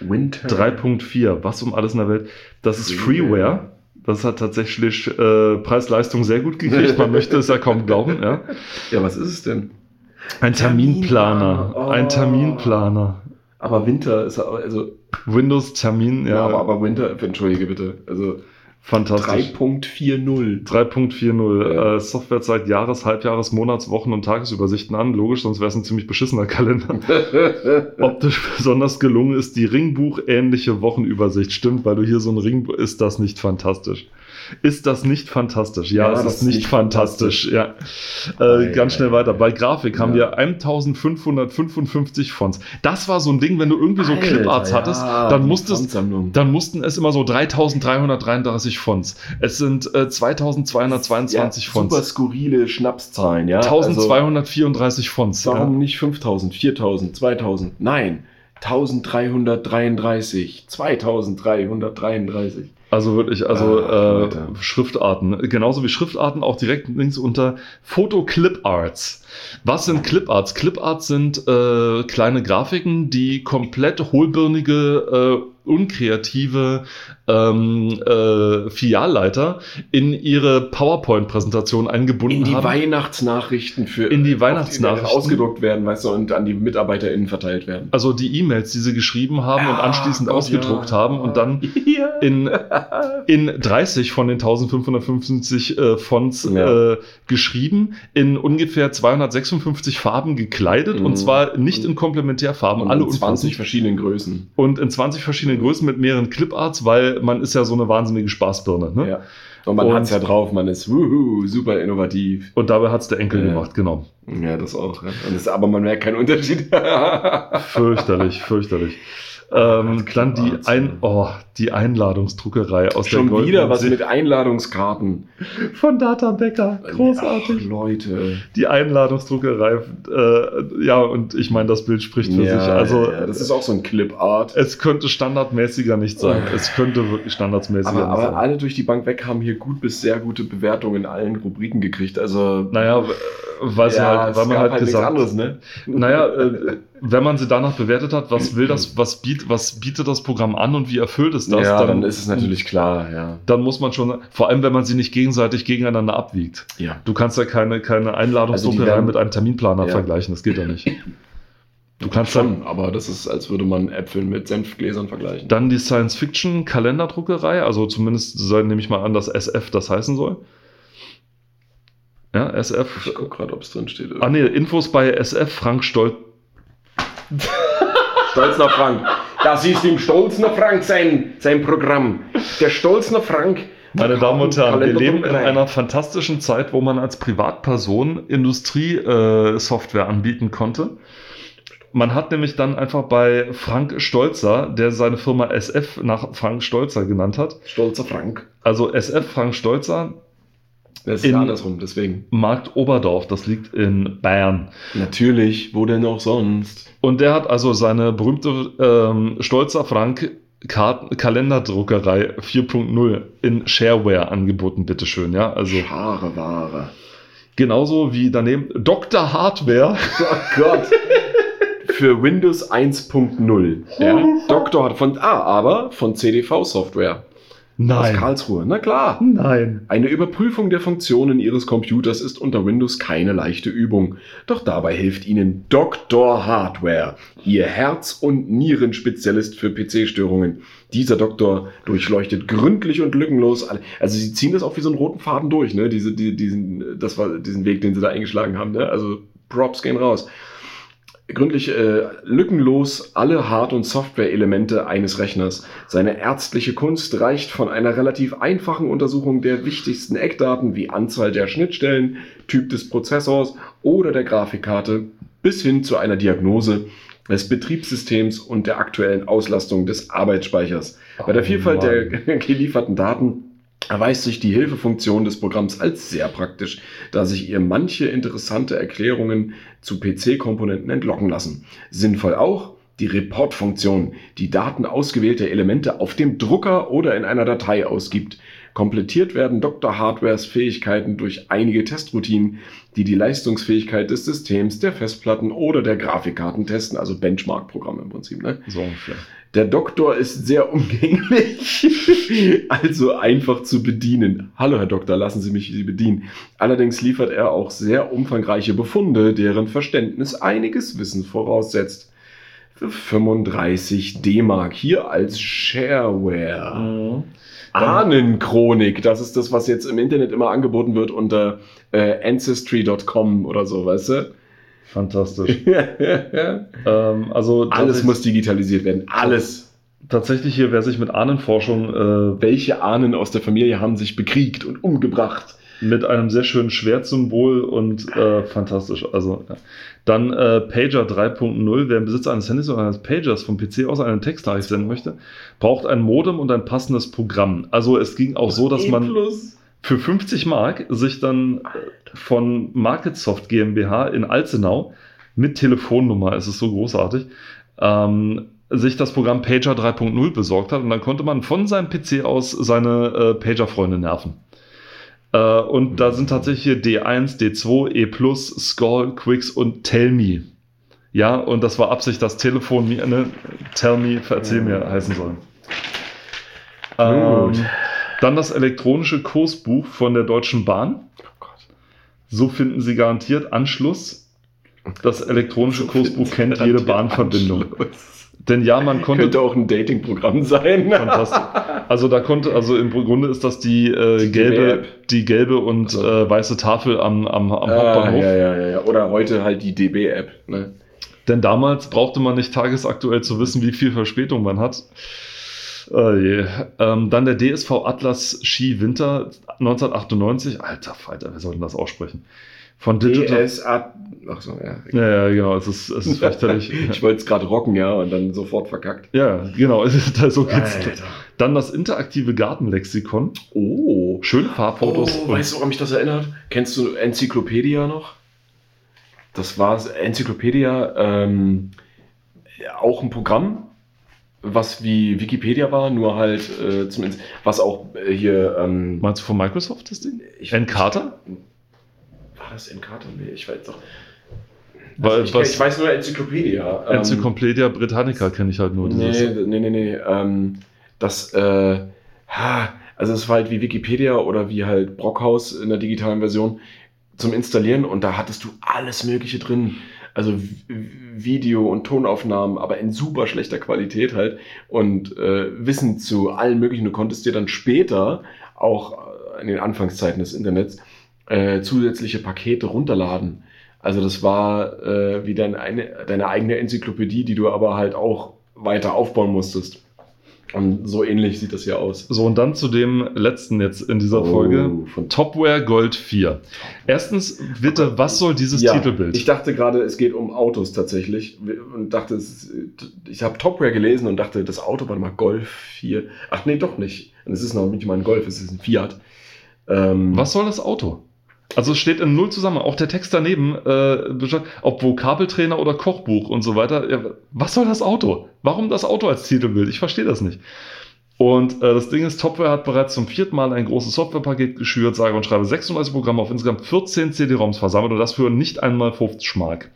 Winter. 3.4. Was um alles in der Welt. Das ist Freeware. Das hat tatsächlich äh, Preis-Leistung sehr gut gekriegt. Man möchte es ja kaum glauben. Ja. Ja, was ist es denn? Ein Terminplaner. Terminplaner. Oh. Ein Terminplaner. Aber Winter ist also. Windows-Termin, Ja, ja, aber, aber Winter, entschuldige bitte. Also fantastisch. 3.40. 3.40. Ja. Äh, Software zeigt Jahres-, Halbjahres-, Monats-, Wochen- und Tagesübersichten an. Logisch, sonst wäre es ein ziemlich beschissener Kalender. Optisch besonders gelungen ist die Ringbuch-ähnliche Wochenübersicht. Stimmt, weil du hier so ein Ringbuch. Ist das nicht fantastisch? Ist das nicht fantastisch? Ja, Ja, es das ist nicht nicht fantastisch. Ja. Äh, ganz schnell weiter. Bei Grafik haben wir 1555 Fonts. Das war so ein Ding, wenn du irgendwie so Cliparts hattest, dann musstest, dann mussten es immer so 3333 Fonts. Es sind äh, 2222 Fonts. Super skurrile Schnapszahlen, ja. 1234 Fonts. Also, warum ja. nicht 5000, 4000, 2000? Nein. 1333, 2333. Also wirklich, also Ach, äh. Schriftarten. Genauso wie Schriftarten auch direkt links unter Foto-Clip-Arts. Was sind Clip-Arts? Clip-Arts sind äh, kleine Grafiken, die komplett hohlbirnige, äh, unkreative ähm, äh, Filialleiter in ihre PowerPoint-Präsentation eingebunden In die haben. Weihnachtsnachrichten für In die Weihnachtsnachrichten. ausgedruckt werden, weißt du, und an die MitarbeiterInnen verteilt werden. Also die E-Mails, die sie geschrieben haben und Ah, anschließend Gott, ausgedruckt ja. haben und dann in, in 30 von den 1555 äh, Fonts Ja. äh, geschrieben, in ungefähr 256 Farben gekleidet und Mhm. zwar nicht in Komplementärfarben, Und alle in 20 unpassend. verschiedenen Größen. Und in 20 verschiedenen Größen mit mehreren Cliparts, weil man ist ja so eine wahnsinnige Spaßbirne. Ne? Ja. Und man Und- hat's ja drauf, man ist wuhu, super innovativ. Und dabei hat's der Enkel Ja. gemacht, genau. Ja, das auch. Ja. Das, aber man merkt keinen Unterschied. Fürchterlich, fürchterlich. Ähm, dann die, Ein ja. oh, die Einladungsdruckerei aus Schon der goldenen wieder was See- mit Einladungskarten. von Data Becker. Großartig. Ach, Leute. die Einladungsdruckerei. Äh, ja, und ich meine, das Bild spricht für sich. Also, ja, das ist auch so ein Clip-Art. es könnte standardmäßiger nicht sein. Es könnte wirklich standardmäßiger Aber, nicht aber sein. alle durch die Bank weg haben hier gut bis sehr gute Bewertungen in allen Rubriken gekriegt. Also, Naja, weil, ja, halt, weil es man gab halt nichts gesagt anderes, ne? Naja, äh, wenn man sie danach bewertet hat, was will das, was, biet, was bietet das Programm an und wie erfüllt es das, ja, dann, ist es natürlich klar, ja. dann muss man schon, vor allem wenn man sie nicht gegenseitig gegeneinander abwiegt. Ja. Du kannst ja keine, keine Also Einladungsdruckerei werden- mit einem Terminplaner Ja. vergleichen, das geht ja nicht. Du kannst dann, Schon, aber das ist, als würde man Äpfel mit Senfgläsern vergleichen. dann die Science-Fiction-Kalenderdruckerei, also zumindest nehme ich mal an, dass SF das heißen soll. Ja, SF. Ich guck gerade, ob es drin steht. Ah nee, Infos bei SF, Frank Stolz. Stolzner Frank. Das ist dem Stolzner Frank sein, sein Programm. Der Stolzner Frank. Meine Damen und Herren, wir leben in einer fantastischen Zeit, wo man als Privatperson Industrie-Software anbieten konnte. Man hat nämlich dann einfach bei Frank Stolzer, der seine Firma SF nach Frank Stolzer genannt hat, Stolzer Frank. also SF Frank Stolzer, Das ist In- andersrum, deswegen. Markt Oberdorf, das liegt in Bayern. Natürlich, wo denn auch sonst? Und der hat also seine berühmte ähm, Stolzer Frank Karten Kalenderdruckerei 4.0 in Shareware angeboten, bitteschön, ja. Also Schare Ware. genauso wie daneben Dr. Hardware. Oh Gott. Für Windows 1.0. Ja. Doktor hat von, ah, aber von CDV Software. Aus Nein. Karlsruhe. Na klar. Nein. Eine Überprüfung der Funktionen Ihres Computers ist unter Windows keine leichte Übung. Doch dabei hilft Ihnen Dr. Hardware, Ihr Herz- und Nierenspezialist für PC-Störungen. Dieser Doktor durchleuchtet gründlich und lückenlos alle. Also Sie ziehen das auch wie so einen roten Faden durch, ne? Diese, die, diesen, das war diesen Weg, den Sie da eingeschlagen haben, ne? Also Props gehen raus. Gründlich äh, lückenlos alle Hard- und Software-Elemente eines Rechners. Seine ärztliche Kunst reicht von einer relativ einfachen Untersuchung der wichtigsten Eckdaten wie Anzahl der Schnittstellen, Typ des Prozessors oder der Grafikkarte bis hin zu einer Diagnose des Betriebssystems und der aktuellen Auslastung des Arbeitsspeichers. Bei der Oh Vielfalt Mann. der gelieferten Daten erweist sich die Hilfefunktion des Programms als sehr praktisch, da sich ihr manche interessante Erklärungen zu PC-Komponenten entlocken lassen. Sinnvoll auch die Report-Funktion, die Daten ausgewählter Elemente auf dem Drucker oder in einer Datei ausgibt. Komplettiert werden Dr. Hardwares Fähigkeiten durch einige Testroutinen, die die Leistungsfähigkeit des Systems, der Festplatten oder der Grafikkarten testen, also Benchmark-Programme im Prinzip. Ne? So ungefähr. Der Doktor ist sehr umgänglich, also einfach zu bedienen. Hallo Herr Doktor, lassen Sie mich Sie bedienen. Allerdings liefert er auch sehr umfangreiche Befunde, deren Verständnis einiges Wissen voraussetzt. Für 35 D-Mark hier als Shareware. Mhm. Ahnenchronik, das ist das, was jetzt im Internet immer angeboten wird unter äh, ancestry.com oder so, weißt du? Fantastisch. ähm, also Alles muss digitalisiert werden. Alles. tatsächlich hier, wer sich mit Ahnenforschung äh, Welche Ahnen aus der Familie haben sich bekriegt und umgebracht? Mit einem sehr schönen Schwertsymbol und äh, fantastisch. Also ja. dann äh, Pager 3.0. Wer im Besitz eines Handys oder eines Pagers vom PC aus einen Textnachricht senden möchte, braucht ein Modem und ein passendes Programm. Also es ging auch so, dass E man für 50 Mark sich dann äh, von Marketsoft GmbH in Alzenau mit Telefonnummer, es ist so großartig, ähm, sich das Programm Pager 3.0 besorgt hat und dann konnte man von seinem PC aus seine äh, Pager-Freunde nerven. Äh, und da sind tatsächlich hier D1, D2, E+, Skull, Quicks und Tell Me. Ja, und das war Absicht, dass Telefon mir, ne, Tell Me, erzähl mir heißen soll. Ähm, dann das elektronische Kursbuch von der Deutschen Bahn. Oh. So finden Sie garantiert Anschluss. Das elektronische Kursbuch kennt jede Bahnverbindung. Anschluss. Denn ja, man konnte. Könnte auch ein Datingprogramm sein. Fantastisch. Also da konnte, also im Grunde ist das die äh, gelbe, DB-App. die gelbe und Also. äh, weiße Tafel am, am, am Ah, Hauptbahnhof. ja, ja, ja, ja. Oder heute halt die DB-App. Ne? Denn damals brauchte man nicht tagesaktuell zu wissen, wie viel Verspätung man hat. Äh, je. ähm, dann der DSV Atlas Ski Winter 1998. Alter Falter, wer soll denn das aussprechen? Von Digital. DSA. Ach so, ja. Ja, ja, genau, es ist, es ist fürchterlich. Ich wollte es gerade rocken, ja, und dann sofort verkackt. ja, genau, so geht's. Alter. Dann das interaktive Gartenlexikon. Oh. Schöne Farbfotos. Oh, weißt du, woran mich das erinnert? Kennst du Enzyklopädia noch? Das war Enzyklopädia, ähm, auch ein Programm, was wie Wikipedia war, nur halt äh, zumindest, was auch äh, hier, ähm, Meinst du von Microsoft das Ding? ich, Encarta? War das Encarta? Nee, ich weiß doch. Weil, Also ich, was, ich weiß nur Enzyklopädia. ähm, Enzyklopädia Britannica kenne ich halt nur. Dieses. Nee, nee, nee, nee. Ähm, das, äh, also es war halt wie Wikipedia oder wie halt Brockhaus in der digitalen Version zum Installieren und da hattest du alles Mögliche drin. Also Video- und Tonaufnahmen, aber in super schlechter Qualität halt und äh, Wissen zu allen möglichen. Du konntest dir dann später auch in den Anfangszeiten des Internets äh, zusätzliche Pakete runterladen. Also das war äh, wie dein eine, deine eigene Enzyklopädie, die du aber halt auch weiter aufbauen musstest. Und so ähnlich sieht das hier aus. So, und dann zu dem letzten jetzt in dieser Folge. Oh, von Topware Gold 4. Erstens, bitte, was soll dieses ja, Titelbild? Ich dachte gerade, es geht um Autos tatsächlich. Und dachte, ist- ich habe Topware gelesen und dachte, das Auto, warte mal, Golf 4. Ach nee, doch nicht. Und es ist noch nicht mal ein Golf, es ist ein Fiat. Ähm, was soll das Auto? Also es steht in null zusammen. Auch der Text daneben, äh, ob Vokabeltrainer oder Kochbuch und so weiter. Ja, was soll das Auto? Warum das Auto als Titelbild? Ich verstehe das nicht. Und äh, das Ding ist, Topware hat bereits zum vierten Mal ein großes Softwarepaket geschürt, sage und schreibe 36 Programme auf insgesamt 14 CD-ROMs versammelt und das für nicht einmal 50 Mark.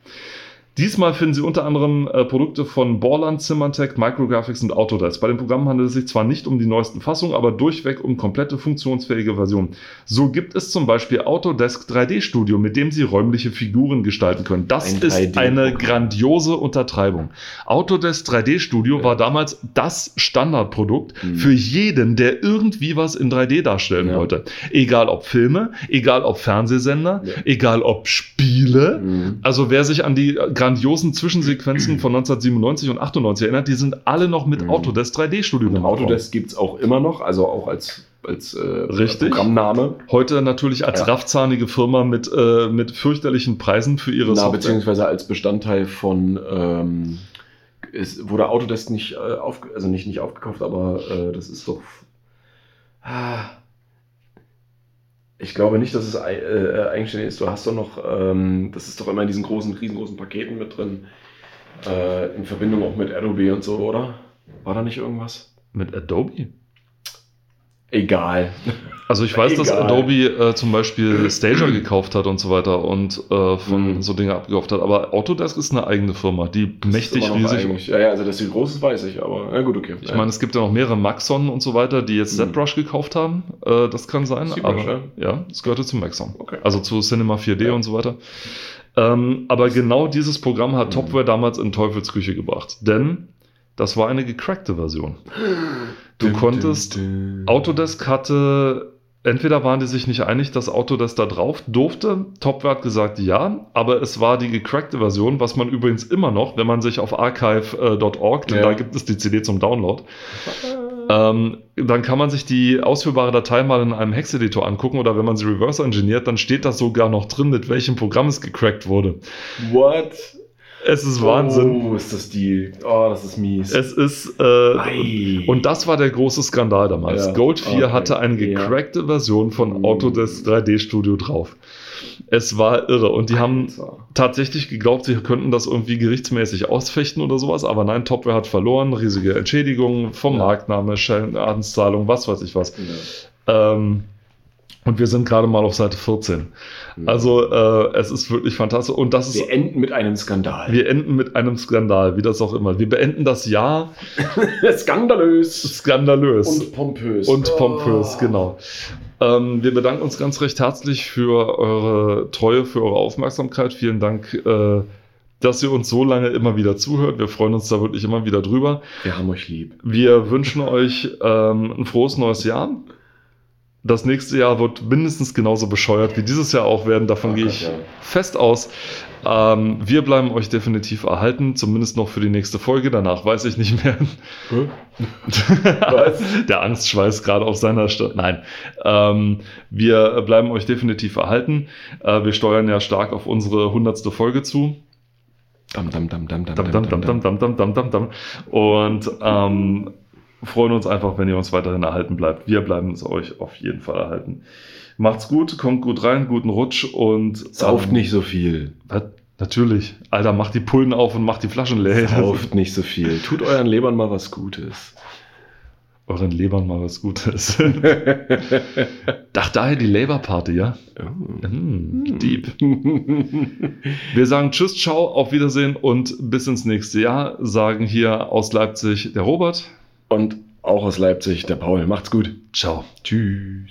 Diesmal finden Sie unter anderem äh, Produkte von Borland, Symantec, Micrographics und Autodesk. Bei den Programmen handelt es sich zwar nicht um die neuesten Fassungen, aber durchweg um komplette funktionsfähige Versionen. So gibt es zum Beispiel Autodesk 3D Studio, mit dem Sie räumliche Figuren gestalten können. Das Ein ist 3D eine grandiose Untertreibung. Autodesk 3D Studio Ja. war damals das Standardprodukt Mhm. für jeden, der irgendwie was in 3D darstellen Ja. wollte. Egal ob Filme, egal ob Fernsehsender, Ja. egal ob Spiele. Mhm. Also wer sich an die grandiosen Zwischensequenzen von 1997 und 98 erinnert, die sind alle noch mit Mhm. Autodesk 3D-Studio Und gemacht. Autodesk gibt's auch immer noch, also auch als, als äh, Richtig. Programmname. Heute natürlich als Ja. raffzahnige Firma mit, äh, mit fürchterlichen Preisen für ihre Na, Software. beziehungsweise als Bestandteil von ähm, es wurde Autodesk nicht äh, auf, also nicht, nicht aufgekauft, aber äh, das ist doch. Ah, ich glaube nicht, dass es äh, eigenständig ist. Du hast doch noch, ähm, das ist doch immer in diesen großen, riesengroßen Paketen mit drin. Äh, in Verbindung auch mit Adobe und so, oder? War da nicht irgendwas? Mit Adobe? Egal. Also ich weiß, dass Egal. Adobe äh, zum Beispiel Stager gekauft hat und so weiter und äh, von Mhm. so Dinge abgekauft hat. Aber Autodesk ist eine eigene Firma, die Das mächtig riesig. eigentlich- Ja, ja, also dass sie groß ist, weiß ich, aber na gut, okay. Ich meine, es gibt ja noch mehrere Maxon und so weiter, die jetzt Mhm. ZBrush gekauft haben. Äh, das kann sein, ZBrush, aber ja, es gehörte zu Maxon. Okay. Also zu Cinema 4D Ja. und so weiter. Ähm, aber genau dieses Programm hat Mhm. Topware damals in Teufelsküche gebracht. Denn das war eine gecrackte Version. Du konntest, Autodesk hatte, entweder waren die sich nicht einig, dass Autodesk da drauf durfte. Topware hat gesagt ja, aber es war die gecrackte Version, was man übrigens immer noch, wenn man sich auf archive.org, denn Ja. da gibt es die CD zum Download, ähm, dann kann man sich die ausführbare Datei mal in einem Hex-Editor angucken oder wenn man sie reverse engineert, dann steht das sogar noch drin, mit welchem Programm es gecrackt wurde. What? Es ist Wahnsinn. Oh, ist das die. Oh, das ist mies. Es ist, äh, und das war der große Skandal damals. Ja, Gold 4 okay, hatte eine ja. gecrackte Version von. Autodesk 3D Studio drauf. Es war irre und die haben Alter. tatsächlich geglaubt, sie könnten das irgendwie gerichtsmäßig ausfechten oder sowas, aber nein, Topware hat verloren, riesige Entschädigungen vom Ja. Marktnahme, Schadenszahlung, was weiß ich was. Ja. Ähm, und wir sind gerade mal auf Seite 14. Also äh, es ist wirklich fantastisch und das ist wir enden mit einem Skandal. wir enden mit einem Skandal, wie das auch immer. Wir beenden das Jahr Skandalös skandalös und pompös. und pompös, Oh. genau. Ähm, wir bedanken uns ganz recht herzlich für eure Treue, für eure Aufmerksamkeit. Vielen Dank, äh, dass ihr uns so lange immer wieder zuhört. Wir freuen uns da wirklich immer wieder drüber. Wir haben euch lieb. Wir wünschen euch ähm, ein frohes neues Jahr. Das nächste Jahr wird mindestens genauso bescheuert wie dieses Jahr auch werden. Davon Oh gehe Gott, ich ja. fest aus. Ähm, wir bleiben euch definitiv erhalten, zumindest noch für die nächste Folge. Danach weiß ich nicht mehr. Was? Der Angstschweiß gerade auf seiner Stirn. Nein. Ähm, wir bleiben euch definitiv erhalten. Äh, wir steuern ja stark auf unsere hundertste Folge zu. Dam, dam, dam, dam, dam, Dam, dam, dam, dam, dam, dam, dam, dam, dam. Und ähm, freuen uns einfach, wenn ihr uns weiterhin erhalten bleibt. Wir bleiben es euch auf jeden Fall erhalten. Macht's gut, kommt gut rein, guten Rutsch und Sauft ähm, nicht so viel. Natürlich. Alter, macht die Pullen auf und macht die Flaschen leer. Sauft nicht so viel. Tut euren Lebern mal was Gutes. Euren Lebern mal was Gutes. Ach, daher die Labour Party, ja? Oh. Hm, deep. Wir sagen Tschüss, ciao, auf Wiedersehen und bis ins nächste Jahr. Sagen hier aus Leipzig der Robert. Und auch aus Leipzig der Paul. Macht's gut. Ciao. Tschüss.